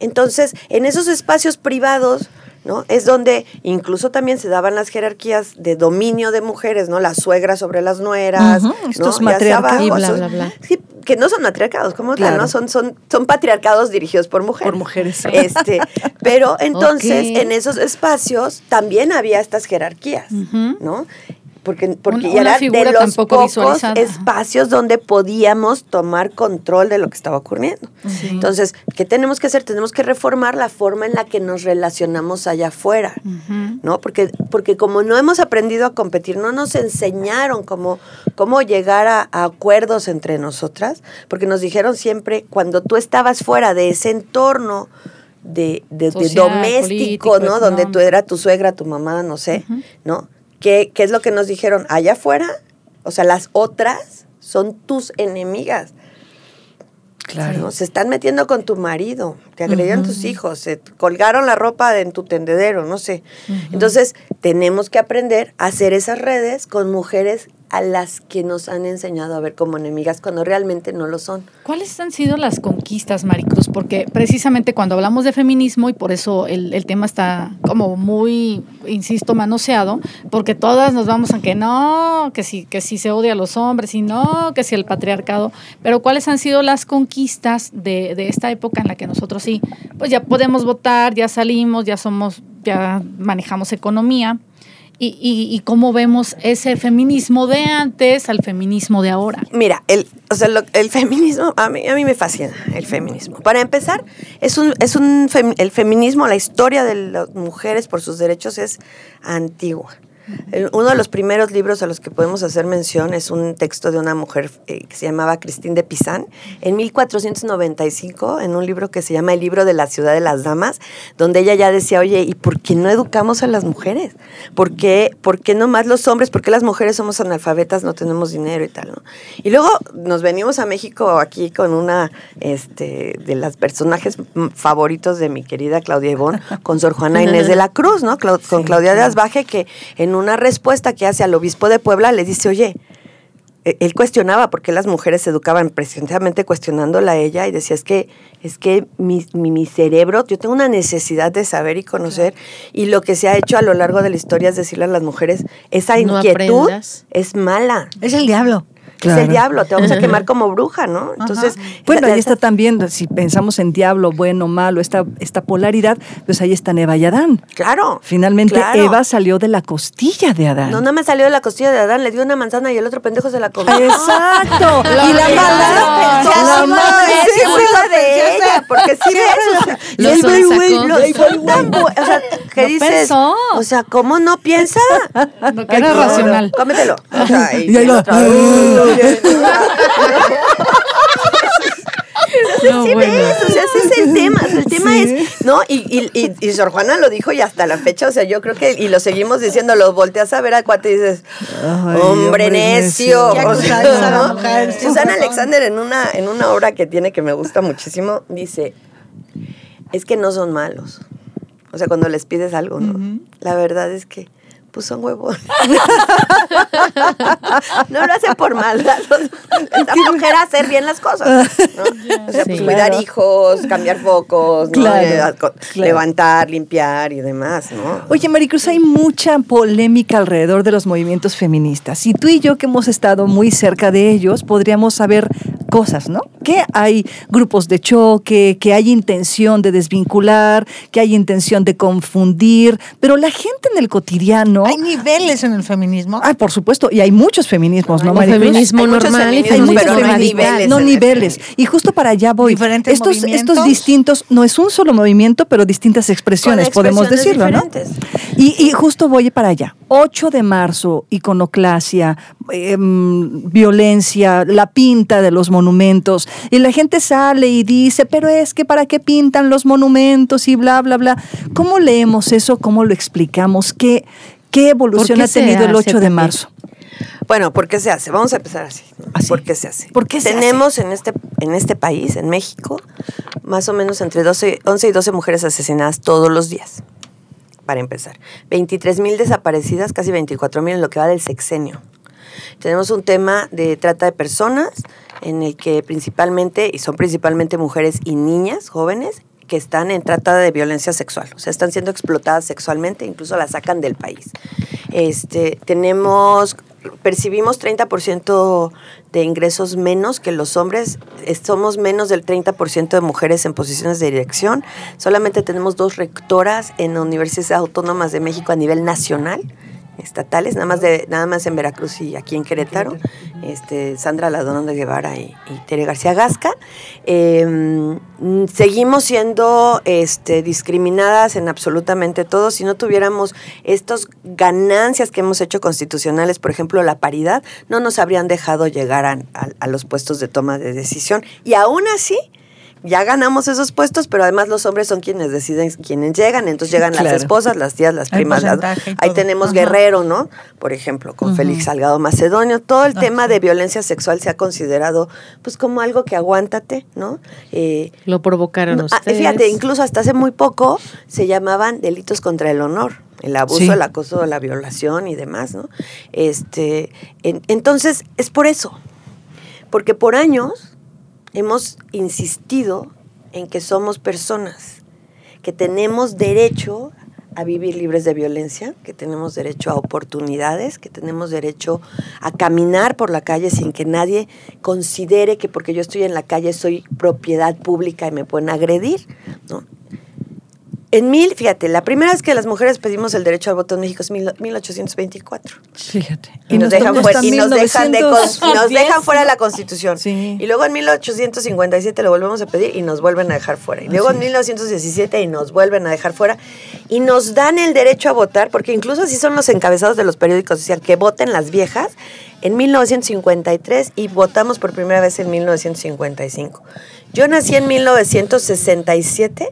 Entonces, en esos espacios privados, ¿no? Es donde incluso también se daban las jerarquías de dominio de mujeres, ¿no? La suegra sobre las nueras, estos matriarcados. Y bla, bla, bla. sí, que no son matriarcados como tal, Claro. ¿no? Son, son, son patriarcados dirigidos por mujeres. Por mujeres. <laughs> Este, pero entonces, en esos espacios también había estas jerarquías. ¿no? Porque, porque Una- ya era de los pocos visualizada. espacios donde podíamos tomar control de lo que estaba ocurriendo. Sí. Entonces, ¿qué tenemos que hacer? Tenemos que reformar la forma en la que nos relacionamos allá afuera. ¿no? Porque, porque como no hemos aprendido a competir, no nos enseñaron cómo, cómo llegar a, a acuerdos entre nosotras, porque nos dijeron siempre, cuando tú estabas fuera de ese entorno de, de- doméstico, político, ¿no? Donde tú era tu suegra, tu mamá, no sé, ¿no? ¿Qué, ¿Qué es lo que nos dijeron? Allá afuera, o sea, las otras son tus enemigas. Claro. ¿no? Se están metiendo con tu marido, te agredieron tus hijos, se colgaron la ropa en tu tendedero, no sé. Entonces, tenemos que aprender a hacer esas redes con mujeres a las que nos han enseñado a ver como enemigas cuando realmente no lo son. ¿Cuáles han sido las conquistas, Maricruz? Porque precisamente cuando hablamos de feminismo, y por eso el, el tema está como muy, insisto, manoseado, porque todas nos vamos a que no, que si, que se odia a los hombres, y no, que si el patriarcado, pero ¿cuáles han sido las conquistas de, de esta época en la que nosotros sí, pues ya podemos votar, ya salimos, ya somos, ya manejamos economía? Y, y- y cómo vemos ese feminismo de antes al feminismo de ahora. Mira, el, o sea, lo- el feminismo, a mí, a mí me fascina el feminismo. Para empezar, es un, es un fem- el feminismo, la historia de las mujeres por sus derechos es antigua. El- uno de los primeros libros a los que podemos hacer mención es un texto de una mujer eh, que se llamaba Christine de Pizan en 1495, en un libro que se llama El libro de la ciudad de las damas, donde ella ya decía, oye, ¿y por qué no educamos a las mujeres? ¿Por qué, por qué no más los hombres? ¿Por qué las mujeres somos analfabetas, no tenemos dinero y tal? ¿no? Y luego nos venimos a México aquí con una este, de las personajes favoritos de mi querida Claudia Ivón, con Sor Juana <laughs> Inés de la Cruz, ¿no? Con Claudia de Asbaje, que en una respuesta que hace al obispo de Puebla le dice, oye, eh, él cuestionaba por qué las mujeres se educaban, precisamente cuestionándola a ella, y decía, es que, es que mi, mi- mi cerebro, yo tengo una necesidad de saber y conocer, y lo que se ha hecho a lo largo de la historia es decirle a las mujeres, esa inquietud es mala. Es el diablo. Es el diablo, te vamos a quemar <laughs> como bruja, ¿no? Entonces, Bueno, ahí está también, si pensamos en diablo, bueno, malo, esta, esta polaridad, pues ahí están Eva y Adán. Claro. Finalmente claro. Eva salió de la costilla de Adán. No, nada más salió de la costilla de Adán, le dio una manzana y el otro pendejo se la comió. Exacto. <laughs> y la mala, la mala es de ella, porque sí Lo bu- o sea, que No dices, pensó. o sea, ¿cómo no piensa? <laughs> No que era racional. Cómetelo. O sea, y, Y ahí va. <laughs> otro, "Uh, No, sí bueno. ves, o sea, ese es el tema, o sea, el tema Sí. es, ¿no? Y, y, y, y Sor Juana lo dijo y hasta la fecha, o sea, yo creo que, y lo seguimos diciendo, lo volteas a ver a cuate y dices, Ay, hombre hombre necio. necio. Qué o. Alexander en una, en una obra que tiene que me gusta muchísimo, dice, es que no son malos. O sea, cuando les pides algo, ¿no? La verdad es que, pues son huevos. <laughs> no lo hacen por maldad. Esta mujer a hacer bien las cosas. ¿no? O sea, pues Sí. cuidar Claro. hijos, cambiar focos, Eh, claro. levantar, limpiar y demás, ¿no? Oye, Maricruz, hay mucha polémica alrededor de los movimientos feministas. Y tú y yo, que hemos estado muy cerca de ellos, podríamos saber cosas, ¿no? Que hay grupos de choque, que hay intención de desvincular, que hay intención de confundir, pero la gente en el cotidiano. Hay niveles en el feminismo. Ay, por supuesto, y hay muchos feminismos, ¿no, Maricruz? feminismo Hay muchos normal y feminismos, Hay muchos feminismo pero no niveles no niveles. Y justo para allá voy. Diferentes estos, estos movimientos. distintos, no es un solo movimiento, pero distintas expresiones, podemos decirlo, ¿no? diferentes. Y, y justo voy para allá. 8 de marzo, iconoclasia, em, violencia, la pinta de los monumentos. Y la gente sale y dice, pero es que para qué pintan los monumentos y bla, bla, bla. ¿Cómo leemos eso? ¿Cómo lo explicamos? ¿Qué, qué evolución qué ha tenido el hace 8 de marzo? Bueno, ¿por qué se hace? Vamos a empezar así. Así. ¿Por qué se hace? ¿Por qué se Tenemos en este en este país, en México, más o menos entre 12, 11 y 12 mujeres asesinadas todos los días. Para empezar. 23 mil desaparecidas, casi 24 mil en lo que va del sexenio. Tenemos un tema de trata de personas en el que principalmente, y son principalmente mujeres y niñas jóvenes, que están en trata de violencia sexual, o sea, están siendo explotadas sexualmente, incluso las sacan del país. Este, tenemos, percibimos 30% de ingresos menos que los hombres, es- somos menos del 30% de mujeres en posiciones de dirección, solamente tenemos dos rectoras en universidades autónomas de México a nivel nacional, estatales, nada más de nada más en Veracruz y aquí en Querétaro, este Sandra Ladón de Guevara y, y Tere García Gasca. Eh, mm, seguimos siendo este, discriminadas en absolutamente todo. Si no tuviéramos estas ganancias que hemos hecho constitucionales, por ejemplo, la paridad, no nos habrían dejado llegar a, a- a los puestos de toma de decisión. Y aún así, ya ganamos esos puestos, pero además los hombres son quienes deciden quiénes llegan, entonces llegan Claro. las esposas, las tías, las El primas. las- ahí tenemos Ajá. Guerrero, ¿no? Por ejemplo, con Félix Salgado Macedonio. Todo el tema de violencia sexual se ha considerado pues como algo que aguántate, ¿no? Eh, Lo provocaron no, ah, ustedes. fíjate, incluso hasta hace muy poco se llamaban delitos contra el honor, el abuso, Sí. el acoso, la violación y demás, ¿no? Este, en- entonces, es por eso, porque por años hemos insistido en que somos personas, que tenemos derecho a vivir libres de violencia, que tenemos derecho a oportunidades, que tenemos derecho a caminar por la calle sin que nadie considere que porque yo estoy en la calle soy propiedad pública y me pueden agredir, ¿no? En mil, fíjate, la primera vez que las mujeres pedimos el derecho al voto en México es mil, 1824. Fíjate. Y, nos, dejan, fuera, y nos dejan de 1910. con- y nos dejan fuera la Constitución. Sí. Y luego en 1857 lo volvemos a pedir y nos vuelven a dejar fuera. Y luego en 1917 y nos vuelven a dejar fuera. Y nos dan el derecho a votar, porque incluso así son los encabezados de los periódicos, decían que voten las viejas en 1953 y votamos por primera vez en 1955. Yo nací en 1967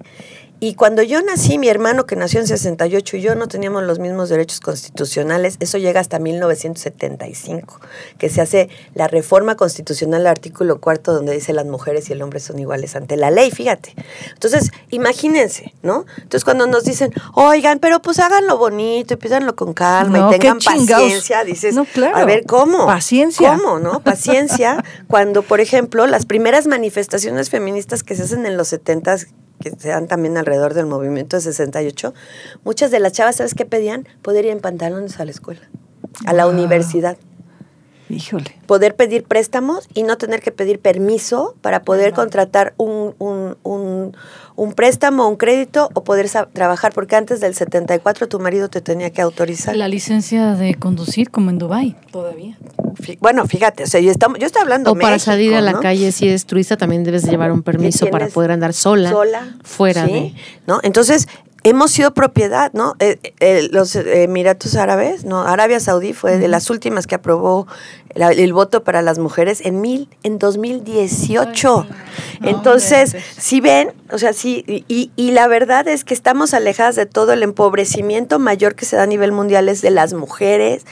y cuando yo nací, mi hermano que nació en 68 y yo no teníamos los mismos derechos constitucionales, eso llega hasta 1975, que se hace la reforma constitucional al artículo cuarto donde dice las mujeres y el hombre son iguales ante la ley, fíjate. Entonces, imagínense, ¿no? Entonces cuando nos dicen, oigan, pero pues háganlo bonito y pídanlo con calma No, y tengan paciencia, dices, No, claro. a ver, ¿cómo? Paciencia. ¿Cómo, no? Paciencia, <laughs> cuando, por ejemplo, las primeras manifestaciones feministas que se hacen en los 70 que se dan también alrededor del movimiento de 68, muchas de las chavas, ¿sabes qué pedían? Poder ir en pantalones a la escuela, a la Ah. universidad. Híjole. Poder pedir préstamos y no tener que pedir permiso para poder contratar un, un, un, un préstamo, un crédito o poder trabajar, porque antes del 74 tu marido te tenía que autorizar. La licencia de conducir, como en Dubai todavía. Bueno, fíjate, o sea, yo, estamos, yo estoy hablando O para salir a la ¿no? calle, si eres turista, también debes de llevar un permiso para poder andar sola, sola, fuera ¿sí? de... ¿no? Entonces, hemos sido propiedad, ¿no? Eh, eh, los Emiratos Árabes, ¿no? Arabia Saudí fue de las últimas que aprobó la- el voto para las mujeres en mil, en 2018. Entonces, si ven, o sea, sí, y- y, la verdad es que estamos alejadas de todo el empobrecimiento mayor que se da a nivel mundial es de las mujeres.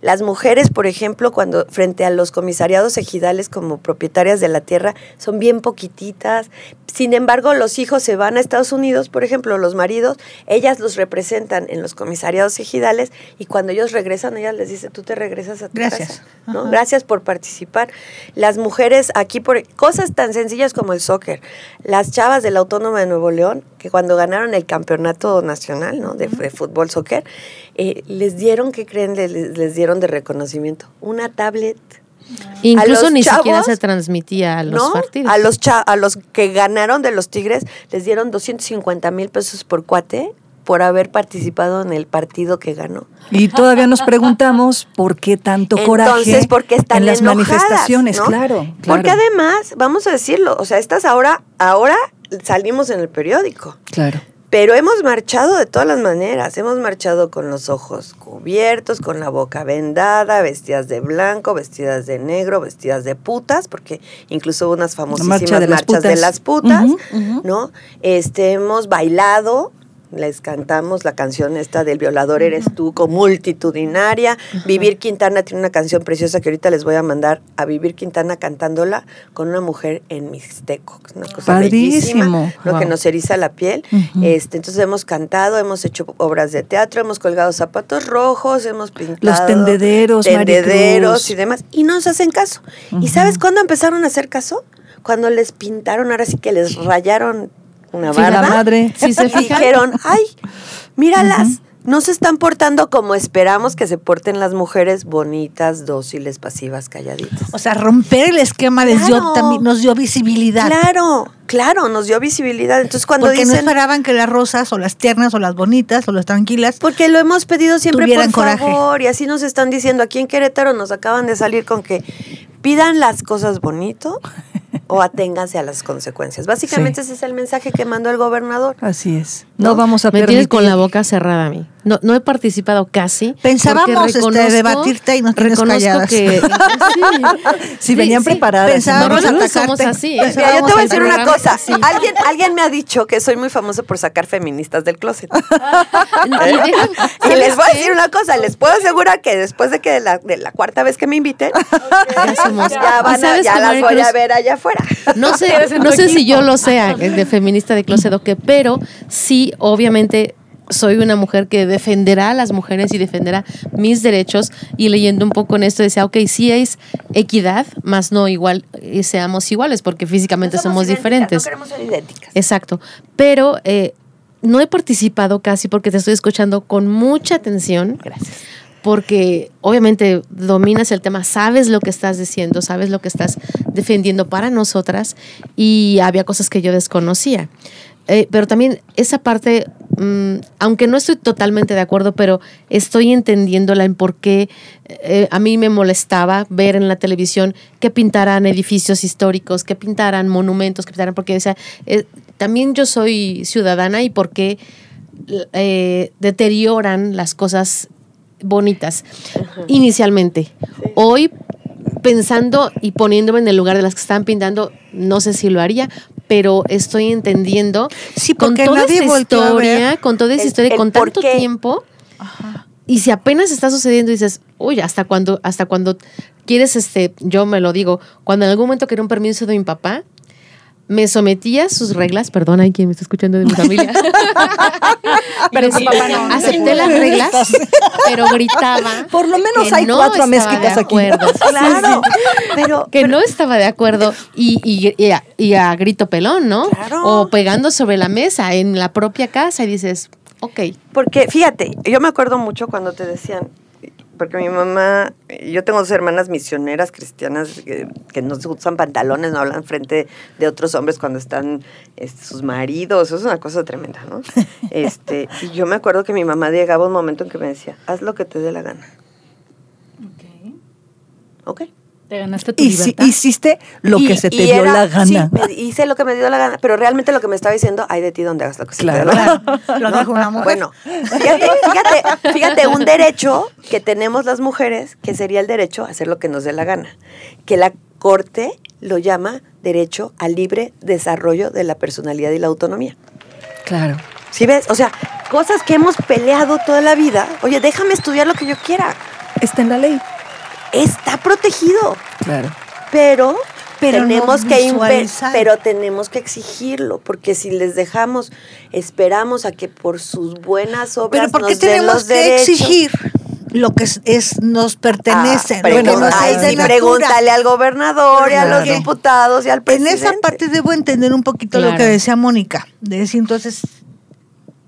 Las mujeres, por ejemplo, cuando frente a los comisariados ejidales como propietarias de la tierra, son bien poquititas. Sin embargo, los hijos se van a Estados Unidos, por ejemplo, los maridos, ellas los representan en los comisariados ejidales y cuando ellos regresan, ella les dice, tú te regresas a tu Gracias. casa. ¿no? Gracias por participar. Las mujeres aquí, por cosas tan sencillas como el soccer, las chavas de la Autónoma de Nuevo León, que cuando ganaron el campeonato nacional ¿no? de, de fútbol soccer, eh, les dieron, ¿qué creen? Les, les dieron de reconocimiento una tablet. Incluso ni siquiera se transmitía a los ¿no? partidos. A los, cha- a los que ganaron de los Tigres les dieron 250 mil pesos por cuate por haber participado en el partido que ganó. Y <laughs> todavía nos preguntamos por qué tanto coraje Entonces, porque están en las enojadas, manifestaciones, ¿no? claro, claro. Porque además, vamos a decirlo, o sea, estas ahora, ahora salimos en el periódico. Claro. Pero hemos marchado de todas las maneras. Hemos marchado con los ojos cubiertos, con la boca vendada, vestidas de blanco, vestidas de negro, vestidas de putas, porque incluso hubo unas famosísimas marcha de las marchas de putas. las putas, Ujú, ujú. ¿no? Este, hemos bailado, les cantamos la canción esta del violador eres tú, con multitudinaria. Vivir Quintana tiene una canción preciosa que ahorita les voy a mandar a Vivir Quintana cantándola con una mujer en mixteco. una cosa Padrísimo. bellísima, lo que nos eriza la piel. Este, entonces hemos cantado, hemos hecho obras de teatro, hemos colgado zapatos rojos, hemos pintado. Los tendederos, tendederos y demás. Y no nos hacen caso. ¿Y sabes cuándo empezaron a hacer caso? Cuando les pintaron, ahora sí que les rayaron una Sí, la barba. madre. <laughs> Si se fijan, dijeron, ay, míralas. No se están portando como esperamos que se porten las mujeres bonitas, dóciles, pasivas, calladitas. O sea, romper el esquema les dio, Claro. también, nos dio visibilidad. Claro, claro, nos dio visibilidad. Entonces cuando porque no dicen, esperaban que las rosas o las tiernas o las bonitas o las tranquilas porque lo hemos pedido siempre por coraje. favor y así nos están diciendo aquí en Querétaro nos acaban de salir con que pidan las cosas bonito o aténganse a las consecuencias. Básicamente ese es el mensaje que mandó el gobernador. Así es. No, ¿No? vamos a me tienes con la boca cerrada a mí. No, no he participado casi. Pensábamos, este, debatirte y nos tienes reconozco calladas. que <laughs> Si venían preparadas. pensábamos atacarte. somos así. ¿eh? Yo te voy a decir una cosa. sí. Alguien, alguien me ha dicho que soy muy famosa por sacar feministas del closet. <laughs> Y deja- Y les voy a ¿sabes decir una cosa, les puedo asegurar que después de que la, de la cuarta vez que me inviten, <laughs> Ya somos- ya, ¿Y van a- ya las voy a ver allá afuera. No sé, no sé si yo lo sea eh, de feminista de closet o qué, pero sí, obviamente soy una mujer que defenderá a las mujeres y defenderá mis derechos y leyendo un poco en esto decía, ok, sí es equidad, más no igual y seamos iguales porque físicamente somos, diferentes. No queremos ser idénticas. Exacto, pero eh, no he participado casi porque te estoy escuchando con mucha atención. Gracias. Porque obviamente dominas el tema, sabes lo que estás diciendo, sabes lo que estás defendiendo para nosotras y había cosas que yo desconocía. Eh, pero también esa parte mm, aunque no estoy totalmente de acuerdo, pero estoy entendiéndola en por qué eh, a mí me molestaba ver en la televisión que pintaran edificios históricos, que pintaran monumentos, que pintaran, porque o sea, eh, también yo soy ciudadana y por qué eh, deterioran las cosas bonitas inicialmente. Hoy pensando y poniéndome en el lugar de las que están pintando, no sé si lo haría, pero estoy entendiendo Sí, con toda esa historia, con toda esa historia, el con tanto qué. tiempo. Y si apenas está sucediendo, dices, uy, hasta cuando, hasta cuando quieres, este, yo me lo digo, cuando en algún momento quería un permiso de mi papá, me sometía a sus reglas, perdón, hay quien me está escuchando de mi familia. <laughs> Pero papá no. Acepté las reglas, pero gritaba. Por lo menos que hay no cuatro estaba mezquitas de aquí. acuerdo. <laughs> Claro, pero, que no estaba de acuerdo y, y- y a, y a grito pelón, ¿no? Claro. O pegando sobre la mesa en la propia casa y dices, ok, Porque fíjate, yo me acuerdo mucho cuando te decían, porque mi mamá, yo tengo dos hermanas misioneras cristianas que, que no se usan pantalones, no hablan frente de otros hombres cuando están este, sus maridos, eso es una cosa tremenda, ¿no? <laughs> Este, y yo me acuerdo que mi mamá llegaba un momento en que me decía, haz lo que te dé la gana, ¿ok? Te ganaste tu libertad. hiciste lo que se te dio era- la gana. Sí, me- hice lo que me dio la gana, pero realmente lo que me estaba diciendo, hay de ti donde hagas lo que se te dé la gana. <laughs> Lo dijo una mujer. Bueno, fíjate, fíjate, fíjate, un derecho que tenemos las mujeres, que sería el derecho a hacer lo que nos dé la gana, que la Corte lo llama derecho al libre desarrollo de la personalidad y la autonomía. Claro. ¿Sí ves? O sea, cosas que hemos peleado toda la vida. Oye, déjame estudiar lo que yo quiera. Está en la ley. Está protegido, Claro. pero, Pero no tenemos que inve- visualizar. pero tenemos que exigirlo, porque si les dejamos, esperamos a que por sus buenas obras Pero ¿por qué nos den tenemos los que derechos. exigir lo que es, es- nos pertenece? Ah, que nos ay, sí, pregúntale al gobernador y a los Porque diputados y al En presidente. esa parte debo entender un poquito lo que decía Mónica. De decir, entonces,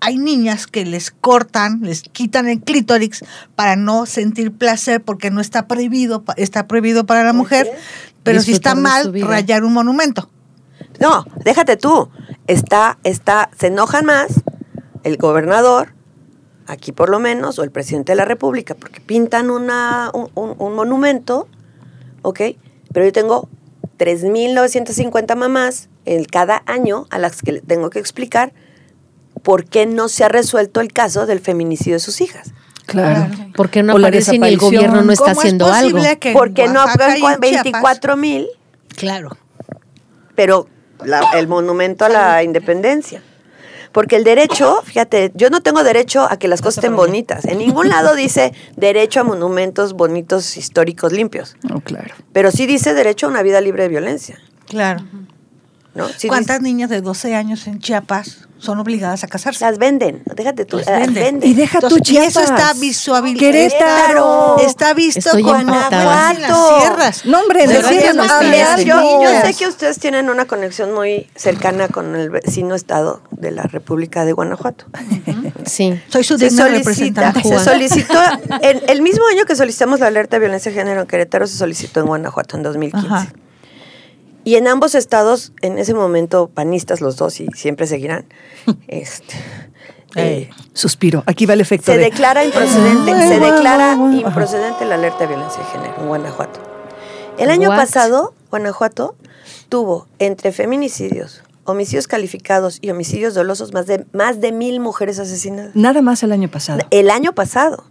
hay niñas que les cortan, les quitan el clítoris para no sentir placer porque no está prohibido, pa- está prohibido para la mujer, pero si está mal rayar un monumento. No, déjate tú. Está, está, se enojan más el gobernador, aquí por lo menos, o el presidente de la República, porque pintan una, un, un- un monumento, ¿ok? Pero yo tengo 3.950 mamás en cada año a las que le tengo que explicar por qué no se ha resuelto el caso del feminicidio de sus hijas. Claro. porque no O la aparece ni el gobierno no está ¿Cómo es haciendo algo? posible que en Porque no aprueban Chiapas- 24 mil, Claro. pero la- el monumento a la independencia. Porque el derecho, fíjate, yo no tengo derecho a que las cosas estén bonitas. En ningún lado dice derecho a monumentos bonitos, históricos, limpios. No, claro. Pero sí dice derecho a una vida libre de violencia. Claro. ¿no? Sí ¿Cuántas dice- niñas de 12 años en Chiapas son obligadas a casarse? las venden? Déjate tú. Las las venden. venden. Y deja tu Entonces, y eso Chiapas. está visualizado. Querétaro. Está visto en las sierras. No, hombre, De está algo. así. yo, yo sé que ustedes tienen una conexión muy cercana con el vecino estado de la República de Guanajuato. Sí. Soy su se digna solicita, representante. se solicitó, en el mismo año que solicitamos la alerta de violencia de género en Querétaro, se solicitó en Guanajuato en 2015. Ajá. Y en ambos estados, en ese momento, panistas los dos y siempre seguirán, <laughs> este, eh, Suspiro. Aquí va el efecto se de... declara improcedente, se declara improcedente la alerta de violencia de género en Guanajuato. El año What? pasado, Guanajuato tuvo entre feminicidios, homicidios calificados y homicidios dolosos más de, más de mil mujeres asesinadas. Nada más el año pasado. El año pasado.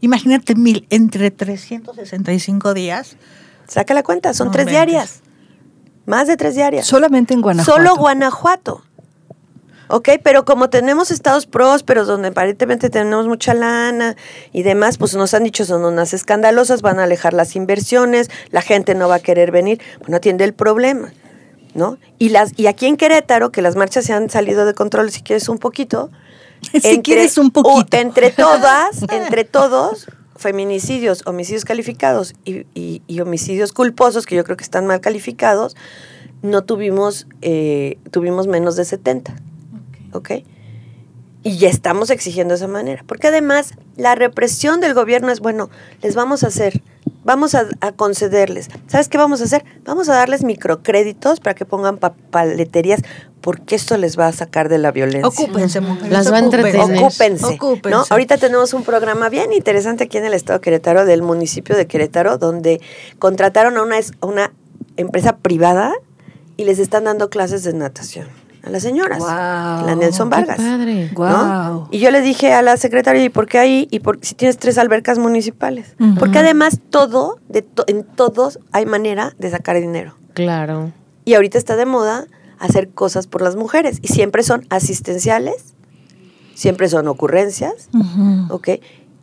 Imagínate mil entre 365 días. Saca la cuenta, son No tres diarias. Más de tres diarias. Solamente en Guanajuato. Solo Guanajuato. Ok, pero como tenemos estados prósperos donde aparentemente tenemos mucha lana y demás, pues nos han dicho son unas escandalosas, van a alejar las inversiones, la gente no va a querer venir. Bueno, atiende el problema, ¿no? Y, las, y aquí en Querétaro, que las marchas se han salido de control, si quieres un poquito. <laughs> Si quieres un poquito. o entre todas, <laughs> entre todos, feminicidios, homicidios calificados y, y- y homicidios culposos, que yo creo que están mal calificados, no tuvimos, eh, tuvimos menos de 70. ¿Ok? Y ya estamos exigiendo de esa manera. Porque además, la represión del gobierno es, bueno, les vamos a hacer vamos a, a concederles. ¿Sabes qué vamos a hacer? Vamos a darles microcréditos para que pongan pa- paleterías, porque esto les va a sacar de la violencia. Ocúpense, mujeres. Las va a ocúpense. entretener. Ocúpense. Ocúpense. ¿no? Ahorita tenemos un programa bien interesante aquí en el estado de Querétaro, del municipio de Querétaro, donde contrataron a una, es- a una empresa privada y les están dando clases de natación a las señoras. La Nelson qué Vargas. ¿no? Y yo le dije a la secretaria, ¿y por qué ahí? ¿Y por si tienes tres albercas municipales? Porque además todo, de to- en todos hay manera de sacar dinero. Claro. Y ahorita está de moda hacer cosas por las mujeres. Y siempre son asistenciales, siempre son ocurrencias, Ujú. ¿ok?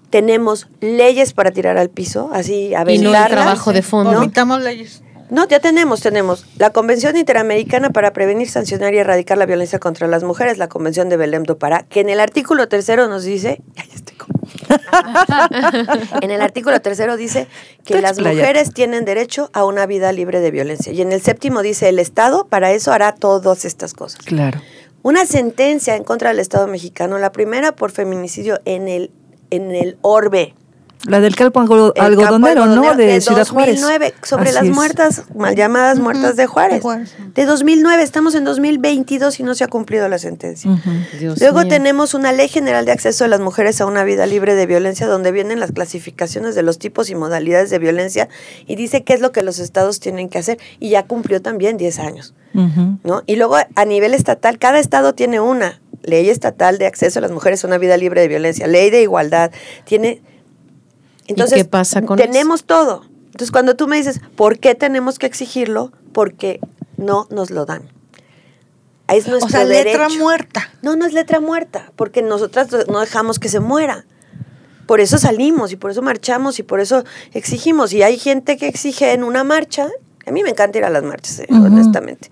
Tenemos leyes para tirar al piso, así a Y no el trabajo de fondo. Vomitamos leyes. No, ya tenemos, tenemos la Convención Interamericana para prevenir, sancionar y erradicar la violencia contra las mujeres, la Convención de Belém do Pará, que en el artículo tercero nos dice, <laughs> ay, estoy como- <laughs> en el artículo tercero dice que las mujeres tienen derecho a una vida libre de violencia. Y en el séptimo dice, el Estado para eso hará todas estas cosas. Claro. Una sentencia en contra del Estado mexicano, la primera por feminicidio en el, en el Orbe. La del el algodonero, ¿no? algodonero De, Ciudad Juárez. 2009, sobre Así las es. muertas, mal llamadas muertas de Juárez. de Juárez. De 2009, estamos en 2022 y no se ha cumplido la sentencia. Luego mío. tenemos una ley general de acceso de las mujeres a una vida libre de violencia, donde vienen las clasificaciones de los tipos y modalidades de violencia y dice qué es lo que los estados tienen que hacer. Y ya cumplió también 10 años. ¿no? Y luego a nivel estatal, cada estado tiene una ley estatal de acceso a las mujeres a una vida libre de violencia, ley de igualdad, tiene... Entonces, qué pasa con tenemos todo. Entonces, cuando tú me dices, ¿por qué tenemos que exigirlo? Porque no nos lo dan. Es nuestro O sea, letra derecho. muerta. No, no es letra muerta, porque nosotras no dejamos que se muera. Por eso salimos y por eso marchamos y por eso exigimos. Y hay gente que exige en una marcha. A mí me encanta ir a las marchas, eh, honestamente.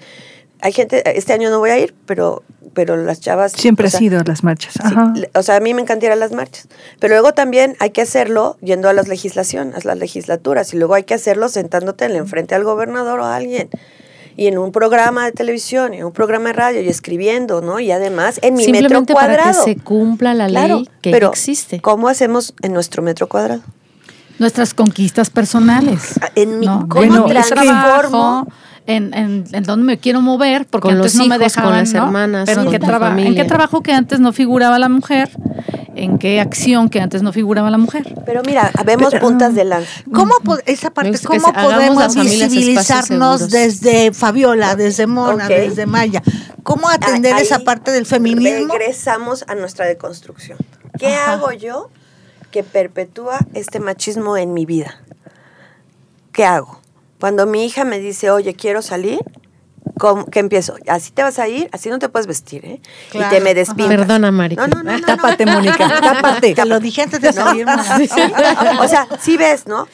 Hay gente, este año no voy a ir, pero, pero las chavas. Siempre o has sea, ido a las marchas. Ajá. o sea, a mí me encanta ir a las marchas. Pero luego también hay que hacerlo yendo a las legislaciones, a las legislaturas. Y luego hay que hacerlo sentándote en la enfrente al gobernador o a alguien. Y en un programa de televisión, y en un programa de radio, y escribiendo, ¿no? Y además en mi metro para cuadrado. que se cumpla la Claro, ley que pero existe. ¿Cómo hacemos en nuestro metro cuadrado? Nuestras conquistas personales. Ah, En mi ¿no? ¿cómo Bueno, en en, en, en dónde me quiero mover, porque Con antes los no me hijos, con dejaban, las ¿no? hermanas, Pero en qué, en trabajo que antes no figuraba la mujer, en qué acción que antes no figuraba la mujer. Pero mira, vemos puntas de lanza. ¿Cómo po- esa parte, Es cómo podemos visibilizarnos desde Fabiola, desde Mona, desde Maya? ¿Cómo atender Ahí esa parte del feminismo? Regresamos a nuestra deconstrucción. ¿Qué Ajá. hago yo que perpetúa este machismo en mi vida? ¿Qué hago? Cuando mi hija me dice, oye, quiero salir, ¿cómo- ¿qué empiezo? Así te vas a ir, así no te puedes vestir, ¿eh? Claro. Y te me despintas. Perdona, Mari. No, no, no, no, no. Tápate, Mónica, tápate. Te lo dije antes de salir. Mona. <laughs> o sea, sí ves, ¿no?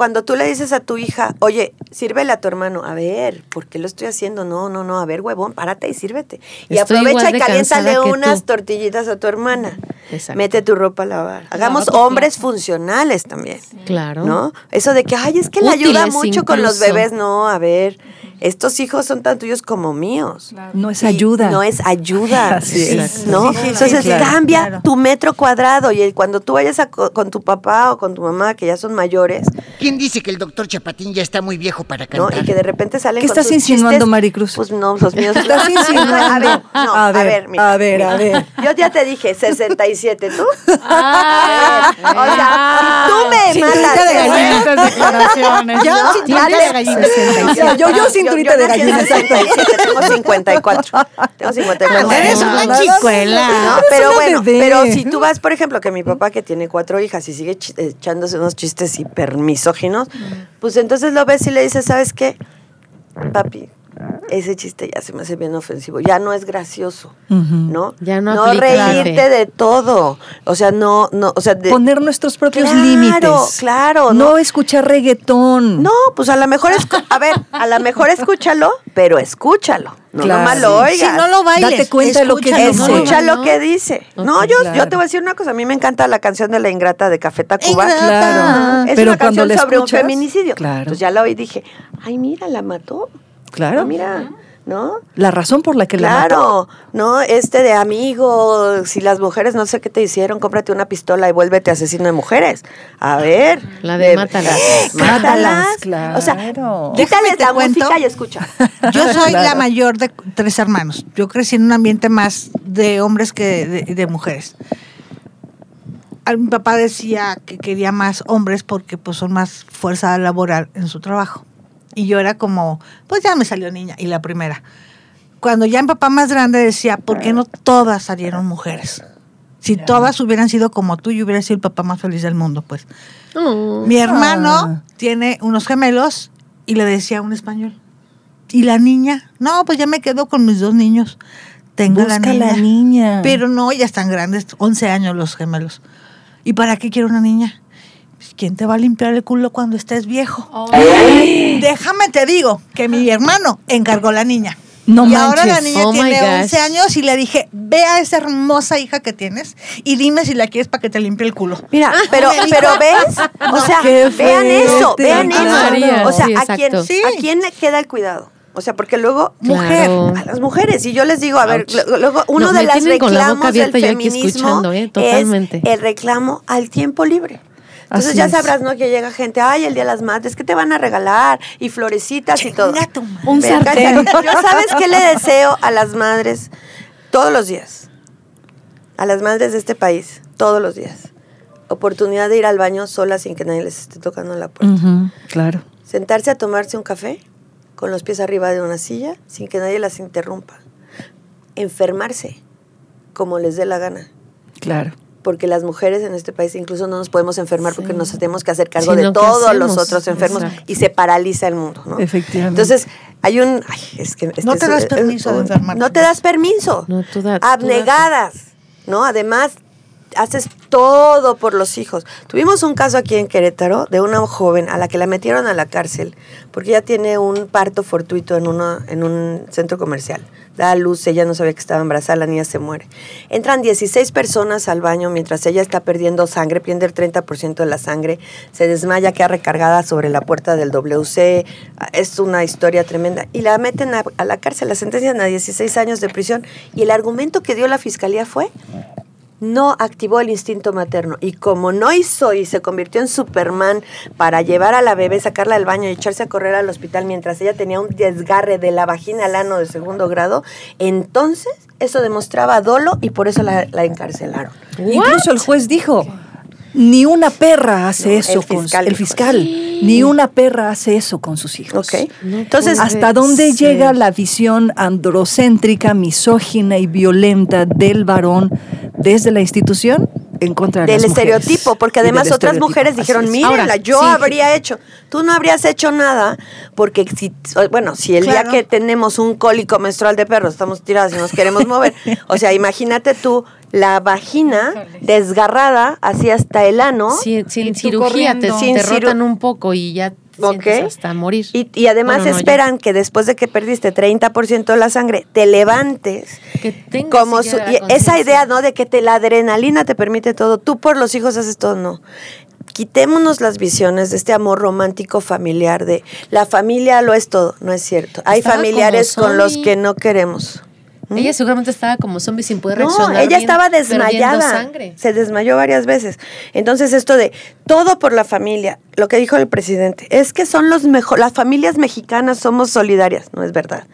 Cuando tú le dices a tu hija, oye, sírvele a tu hermano, a ver, ¿por qué lo estoy haciendo? No, no, no, a ver, huevón, párate y sírvete. Y Estoy aprovecha y caliéntale unas tú. tortillitas a tu hermana. Exacto. Mete tu ropa a lavar. Hagamos hombres funcionales también. Claro. ¿No? Eso de que, ay, es que le ayuda mucho con los bebés. No, a ver, estos hijos son tan tuyos como míos. No es Y ayuda. No es ayuda. <laughs> Así es. ¿No? Sí, sí, sí, Entonces claro, cambia claro. tu metro cuadrado y el- cuando tú vayas a co- con tu papá o con tu mamá, que ya son mayores, ¿Quién dice que el doctor Chapatín ya está muy viejo para ¿no? cantar? Y que de repente salen ¿Qué con estás sus insinuando, chistes, Maricruz? Pues no, los míos. <laughs> ¿Qué estás insinuando? <laughs> A ver, no, A a ver, ver, mija, a ver, a mija. ver. Yo ya te dije, 67, ¿tú? Ah, o sea, si tú me Cinturita matas. de gallina. Estas declaraciones. Yo, ¿no? de gallina. Yo, yo cinturita de gallina, exacto. 67, tengo 54. Tengo 54. Eres una No, chicuela. No, pero bueno, pero si tú vas, por ejemplo, que mi papá que tiene cuatro hijas y sigue ch- echándose unos chistes hiper pues entonces lo ves y le dices, ¿sabes qué? Papi, ese chiste ya se me hace bien ofensivo, ya no es gracioso. ¿no? Ya no reírte de todo, o sea, no, no, o sea, de, Poner nuestros propios Claro, límites. claro, No, ¿no? escuchar reggaetón. No, pues a lo mejor, escu- a ver, a lo mejor escúchalo, pero escúchalo, no Claro. nomás lo Si oigas. no lo bailes. Date cuenta de lo que escúchalo, dice. Escucha lo que dice. No, yo, yo te voy a decir una cosa. A mí me encanta la canción de La Ingrata de Café Tacuba. Ingrata. Claro. Es Pero una canción sobre escuchas, un feminicidio. claro. Entonces ya la oí y dije, ay, mira, la mató. Claro. Ah, mira. ¿no? La razón por la que la mató. Claro, no, este de amigo, si las mujeres no sé qué te hicieron, cómprate una pistola y vuélvete asesino de mujeres. A ver. La de <laughs> mátalas. Mátalas. Claro. O sea, Déjame quítales te la cuento. música y escucha. <laughs> Yo soy Claro. la mayor de tres hermanos. Yo crecí en un ambiente más de hombres que de, de mujeres. A Mi papá decía que quería más hombres porque pues son más fuerza laboral en su trabajo. Y yo era como, pues ya me salió niña, y la primera. Cuando ya mi papá más grande decía, ¿por qué no todas salieron mujeres? Si todas hubieran sido como tú, yo hubiera sido el papá más feliz del mundo, pues. Oh. Mi hermano Ah. tiene unos gemelos y le decía un español. Y la niña, no, pues ya me quedo con mis dos niños. Tengo la Busca niña. la niña. Pero no, ya están grandes, 11 años los gemelos. ¿Y para qué quiero una niña? ¿Quién te va a limpiar el culo cuando estés viejo? <gasps> Déjame te digo que mi hermano encargó la niña. No y ahora la niña Oh tiene gosh. 11 años y le dije, ve a esa hermosa hija que tienes y dime si la quieres para que te limpie el culo. Mira, pero, Me dijo- pero ves, o sea, vean eso, vean eso. María, o sea, sí, ¿a quién. Sí. ¿a quién le queda el cuidado? O sea, porque luego Mujer, a las mujeres y yo les digo, a ver, luego uno No, de las la reclamos del feminismo ¿eh? Es el reclamo al tiempo libre. Entonces Así ya es. sabrás, ¿no? Que llega gente, ay, el Día de las Madres, ¿qué te van a regalar? Y florecitas y todo. Chinga tu madre. Un sartén. Yo sabes qué le deseo a las madres todos los días. A las madres de este país, todos los días. Oportunidad de ir al baño solas sin que nadie les esté tocando la puerta. Claro. Sentarse a tomarse un café con los pies arriba de una silla sin que nadie las interrumpa. Enfermarse como les dé la gana. Claro. Porque las mujeres en este país incluso no nos podemos enfermar porque nos tenemos que hacer cargo Sí, de no, ¿qué todos los otros enfermos Exacto. y se paraliza el mundo. ¿no? Efectivamente. Entonces, hay un... ay, es que este No te es- das es- permiso de un- enfermarte. No te das permiso. No, tú da- tú Abnegadas, ¿no? Además, haces todo por los hijos. Tuvimos un caso aquí en Querétaro de una joven a la que la metieron a la cárcel porque ella tiene un parto fortuito en, una, en un centro comercial. Da a luz, ella no sabía que estaba embarazada, la niña se muere. Entran 16 personas al baño mientras ella está perdiendo sangre, pierde el 30% de la sangre, se desmaya, queda recargada sobre la puerta del WC. Es una historia tremenda. Y la meten a, a la cárcel, la sentencian a 16 años de prisión. Y el argumento que dio la fiscalía fue no activó el instinto materno y como no hizo y se convirtió en Superman para llevar a la bebé, sacarla del baño y echarse a correr al hospital mientras ella tenía un desgarre de la vagina al ano de segundo grado, entonces eso demostraba dolo y por eso la, la encarcelaron. Incluso el juez dijo, ni una perra hace No, eso el con fiscal el dijo fiscal, ni una perra hace eso con sus hijos. Entonces, ¿Hasta dónde ser. llega la visión androcéntrica, misógina y violenta del varón desde la institución en contra de del las mujeres? estereotipo, porque además otras estereotipo. mujeres dijeron, mírenla, yo sí. habría hecho, tú no habrías hecho nada, porque si, bueno, si el Claro. día que tenemos un cólico menstrual de perro, estamos tiradas y nos queremos mover, o sea, <laughs> imagínate tú la vagina desgarrada así hasta el ano, Sin, cirugía te. Sin te rotan un poco y ya te Ok. sientes hasta morir. y, y además Bueno, no, yo- esperan que después de que perdiste 30% de la sangre, te levantes. Que tengas Como su- esa idea, ¿no? De que te, la adrenalina te permite todo. Tú por los hijos haces todo, no. Quitémonos las visiones de este amor romántico familiar de la familia lo es todo, no es cierto. Hay Estaba familiares con los que no queremos. ¿Mm? Ella seguramente estaba como zombie sin poder No, reaccionar. ella bien, estaba desmayada. sangre. Se desmayó varias veces. Entonces, esto de todo por la familia, lo que dijo el presidente, es que son los mejor, las familias mexicanas somos solidarias, no es verdad.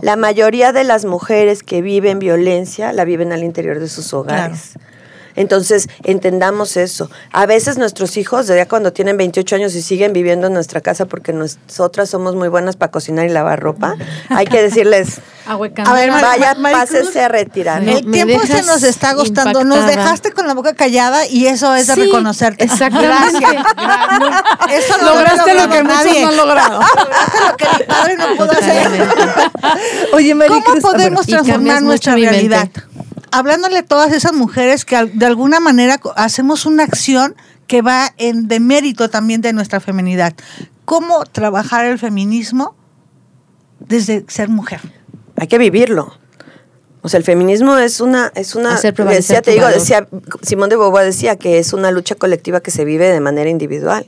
La mayoría de las mujeres que viven violencia la viven al interior de sus hogares. Entonces, entendamos eso. A veces nuestros hijos, ya cuando tienen 28 años y siguen viviendo en nuestra casa porque nosotras somos muy buenas para cocinar y lavar ropa, hay que decirles. <laughs> A ver, Mar- vaya, pásese a retirar. No, el tiempo se nos está agotando. Nos impactada. dejaste con la boca callada y eso es de Sí, reconocerte. exactamente. Gracias. Eso no Lograste lo lo que muchos nadie. no han logrado. <laughs> Lograste lo que mi padre no pudo hacer. Oye, Maricruz, ¿Cómo podemos transformar nuestra mente. Hablándole a todas esas mujeres que de alguna manera hacemos una acción que va en demérito también de nuestra feminidad. ¿Cómo trabajar el feminismo desde ser mujer? hay que vivirlo. O sea, el feminismo es una, es una, Hacer prevalecer decía, te tu digo, valor. decía, Simón de Beauvoir decía que es una lucha colectiva que se vive de manera individual,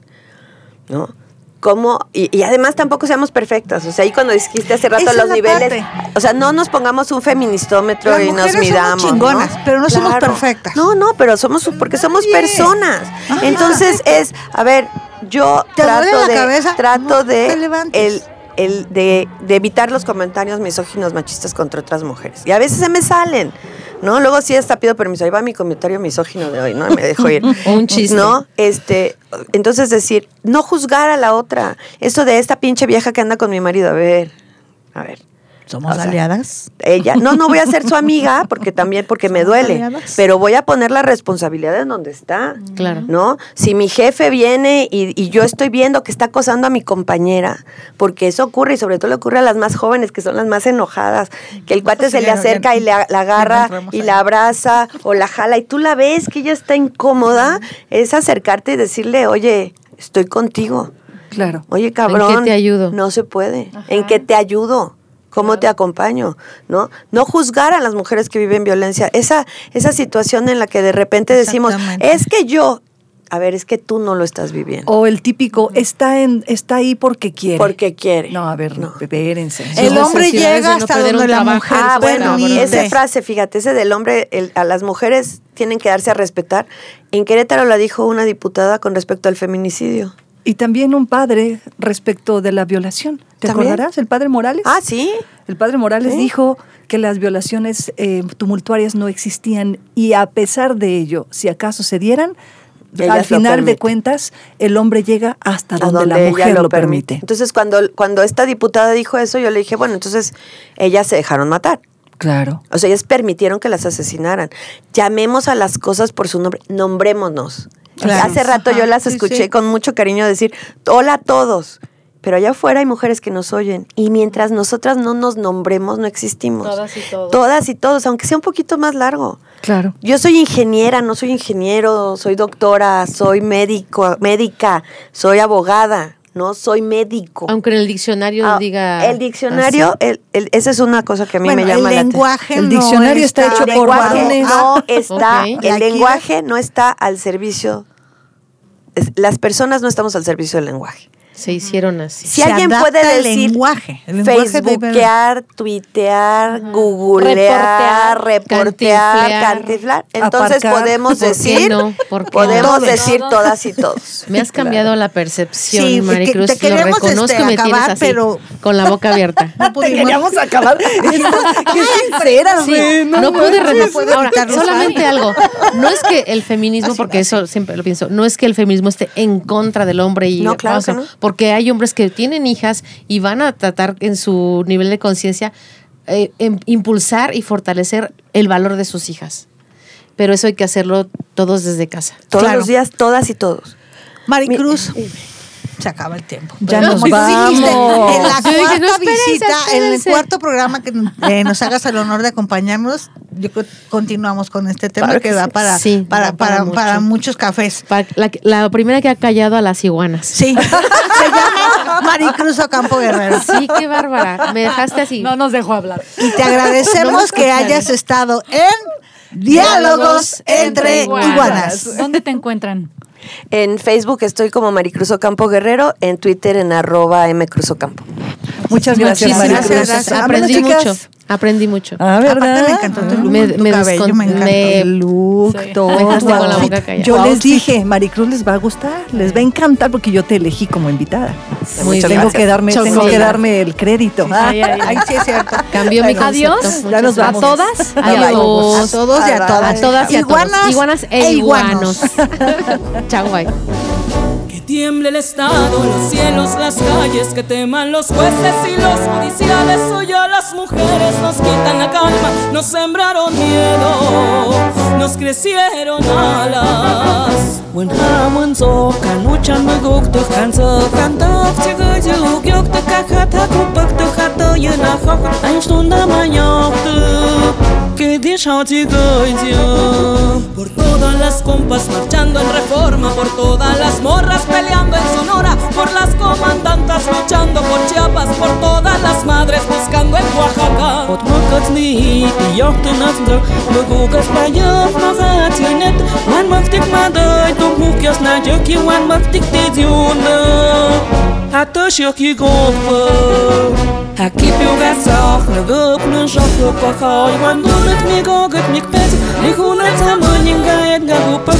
¿no? Cómo, y, y además tampoco seamos perfectas. O sea, ahí cuando dijiste hace rato Esa los niveles, parte. o sea, no nos pongamos un feministómetro Las y nos mujeres somos midamos. chingonas, ¿no? pero no somos perfectas. No, no, pero somos, porque somos Nadie. personas. Entonces es, a ver, yo ¿Te trato la de, cabeza? trato No de el, el de, de evitar los comentarios misóginos machistas contra otras mujeres. Y a veces se me salen, ¿no? Luego sí hasta pido permiso. Ahí va mi comentario misógino de hoy, ¿no? Me dejo ir. <laughs> Un chiste. ¿No? Este, entonces decir, no juzgar a la otra. Eso de esta pinche vieja que anda con mi marido, a ver, a ver. Somos O sea, aliadas. Ella, no, no voy a ser su <laughs> amiga porque también porque me duele, aliadas. pero voy a poner la responsabilidad en donde está. Claro. ¿No? Si mi jefe viene y, y yo estoy viendo que está acosando a mi compañera, porque eso ocurre y sobre todo le ocurre a las más jóvenes, que son las más enojadas, que el cuate se le acerca ya- y la, la agarra y ahí. la abraza o la jala y tú la ves que ella está incómoda, es acercarte y decirle, oye, estoy contigo. Claro. Oye, cabrón. te ayudo? No se puede. ¿En qué te ayudo? ¿Cómo te acompaño? ¿No? No juzgar a las mujeres que viven violencia. Esa, esa situación en la que de repente decimos, es que yo, a ver, es que tú no lo estás viviendo. O el típico, está, en, está ahí porque quiere. Porque quiere. No, a ver, No. espérense. El hombre llega no hasta perder donde la mujer Ah, bueno, permite. esa frase, fíjate, ese del hombre, el- a las mujeres tienen que darse a respetar. En Querétaro la dijo una diputada con respecto al feminicidio. Y también un padre respecto de la violación. ¿Te ¿También? acordarás? El padre Morales. Ah, sí. El padre Morales Sí. dijo que las violaciones eh, tumultuarias no existían y a pesar de ello, si acaso se dieran, al lo final de cuentas, el hombre llega hasta donde, la mujer lo permite. Entonces, cuando, cuando esta diputada dijo eso, yo le dije, bueno, entonces ellas se dejaron matar. Claro. O sea, ellas permitieron que las asesinaran. Llamemos a las cosas por su nombre, nombrémonos. Claro. Hace rato Ajá, yo las sí, escuché sí. con mucho cariño decir, hola a todos. Pero allá afuera hay mujeres que nos oyen. Y mientras nosotras no nos nombremos, no existimos. Todas y todos. Todas y todos, aunque sea un poquito más largo. Claro. Yo soy ingeniera, no soy ingeniero, soy doctora, soy médico, médica, soy abogada, no soy médico. Aunque en el diccionario Ah, diga. el diccionario, el- el- esa es una cosa que a mí Bueno, me llama el la lenguaje El no diccionario está está hecho el por lenguaje varones. no está, el lenguaje no está al servicio, las personas no estamos al servicio del lenguaje. Se hicieron así. Si Se alguien puede el decir lenguaje, el lenguaje de facebookear, tuitear, googlear, reportear, cantiflar, entonces Aparcar. podemos ¿Por qué decir, no? ¿Por qué podemos no? decir todas y todos. <laughs> Me has cambiado la percepción, Sí, Maricruz. te- te lo queremos, reconozco este, y me tienes así, pero- con la boca abierta. <laughs> No Te pudimos. queríamos acabar. <laughs> Qué sincera, Sí, güey, no, puede Ahora, evitarlo, solamente algo. No es que el feminismo, Así, porque así. eso siempre lo pienso, no es que el feminismo esté en contra del hombre y No, claro porque hay hombres que tienen hijas y van a tratar en su nivel de conciencia eh, em- impulsar y fortalecer el valor de sus hijas. Pero eso hay que hacerlo todos desde casa. Todos Claro. los días, todas y todos. Maricruz. Se acaba el tiempo. Ya Pero nos tú dijiste, vamos. En la Yo dije, cuarta no, espérense, visita, en el cuarto programa que eh, nos hagas el honor de acompañarnos, yo creo que continuamos con este tema Claro que, que da para, Sí, para, da para para, mucho. para muchos cafés. La primera que ha callado a las iguanas. Sí, <laughs> se llama Maricruz Ocampo Guerrero. Sí, qué bárbara. Me dejaste así. No nos dejó hablar. Y te agradecemos que hayas estado en Diálogos entre Iguanas. ¿Dónde te encuentran? En Facebook estoy como Maricruz Ocampo Guerrero, en Twitter en arroba mcruzocampo. Muchas gracias, Muchísimas Maricruz. gracias. Vámonos, Aprendí chicas. mucho. Aprendí mucho. Ah, ¿verdad? Aparte me encantó tu look, Me- tu me cabello, descon- me encantó. me- El look, Sí. todo. Me con la boca callada. Yo les dije, Maricruz les va a gustar, les va a encantar porque yo te elegí como invitada. Muy. Tengo que darme, tengo que gracias. darme el crédito. Ay, ay, ay. <laughs> Ay, sí es cierto. Cambió mi adiós. Ya nos gracias. vamos. ¿A todas? Adiós. A todos y a todas. A todas y a Iguanas todos. Iguanas e e iguanos. iguanos. <laughs> Chao, guay. Tiemble el Estado, los cielos, las calles, que teman los jueces y los judiciales. Hoy a las mujeres nos quitan la calma, nos sembraron miedo, nos crecieron alas. When maguk tu kan zo kan tok chigu juk yok tu kakata kupak ein stunda mayok tu que Por todas las compas marchando en reforma, por todas las morras peleando en Sonora, por las comandantas luchando por Chiapas, por todas las madres buscando en Oaxaca. Yok tu nafndo, mugukas payov magationet, wan maktik madoy, tu mukyos na joki wan maktik te Hát tăsök igópa Hakipioga szach, nögöp, Aqui piłka cofnę, wypnę żochlu pochoi Łandunek mi gogot mi kpec Lichunek samolnik gajek na gupach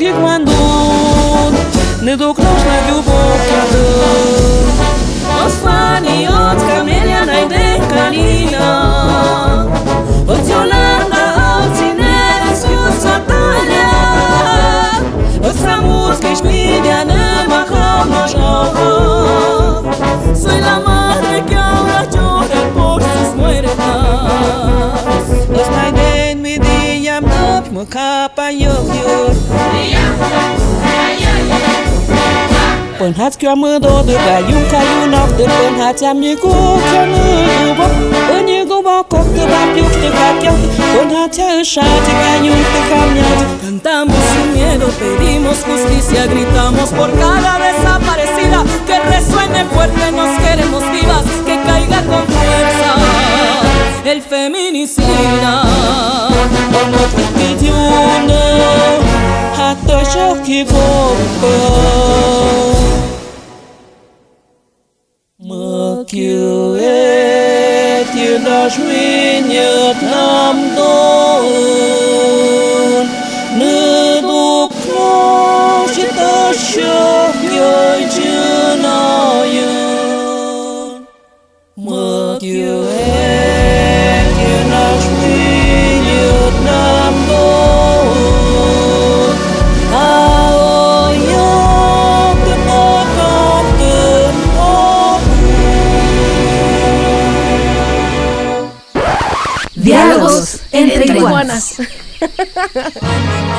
ik łandun Nie duknąż na wiubok jadu Osfani od kamienia najdę kalina Ociola chăm như cô cho mưa du bốc Bơn như cô bó cốc từ bám dục từ khát nhau Bơn hát cha ư sa thì ca nhung từ khám nhau Cantamos sin miedo, pedimos justicia, gritamos por cada desaparecida. Que resuene fuerte, nos queremos vivas, que caiga con fuerza el feminicida. Did you know how to shock Mercury, you know. Entre iguanas. <laughs>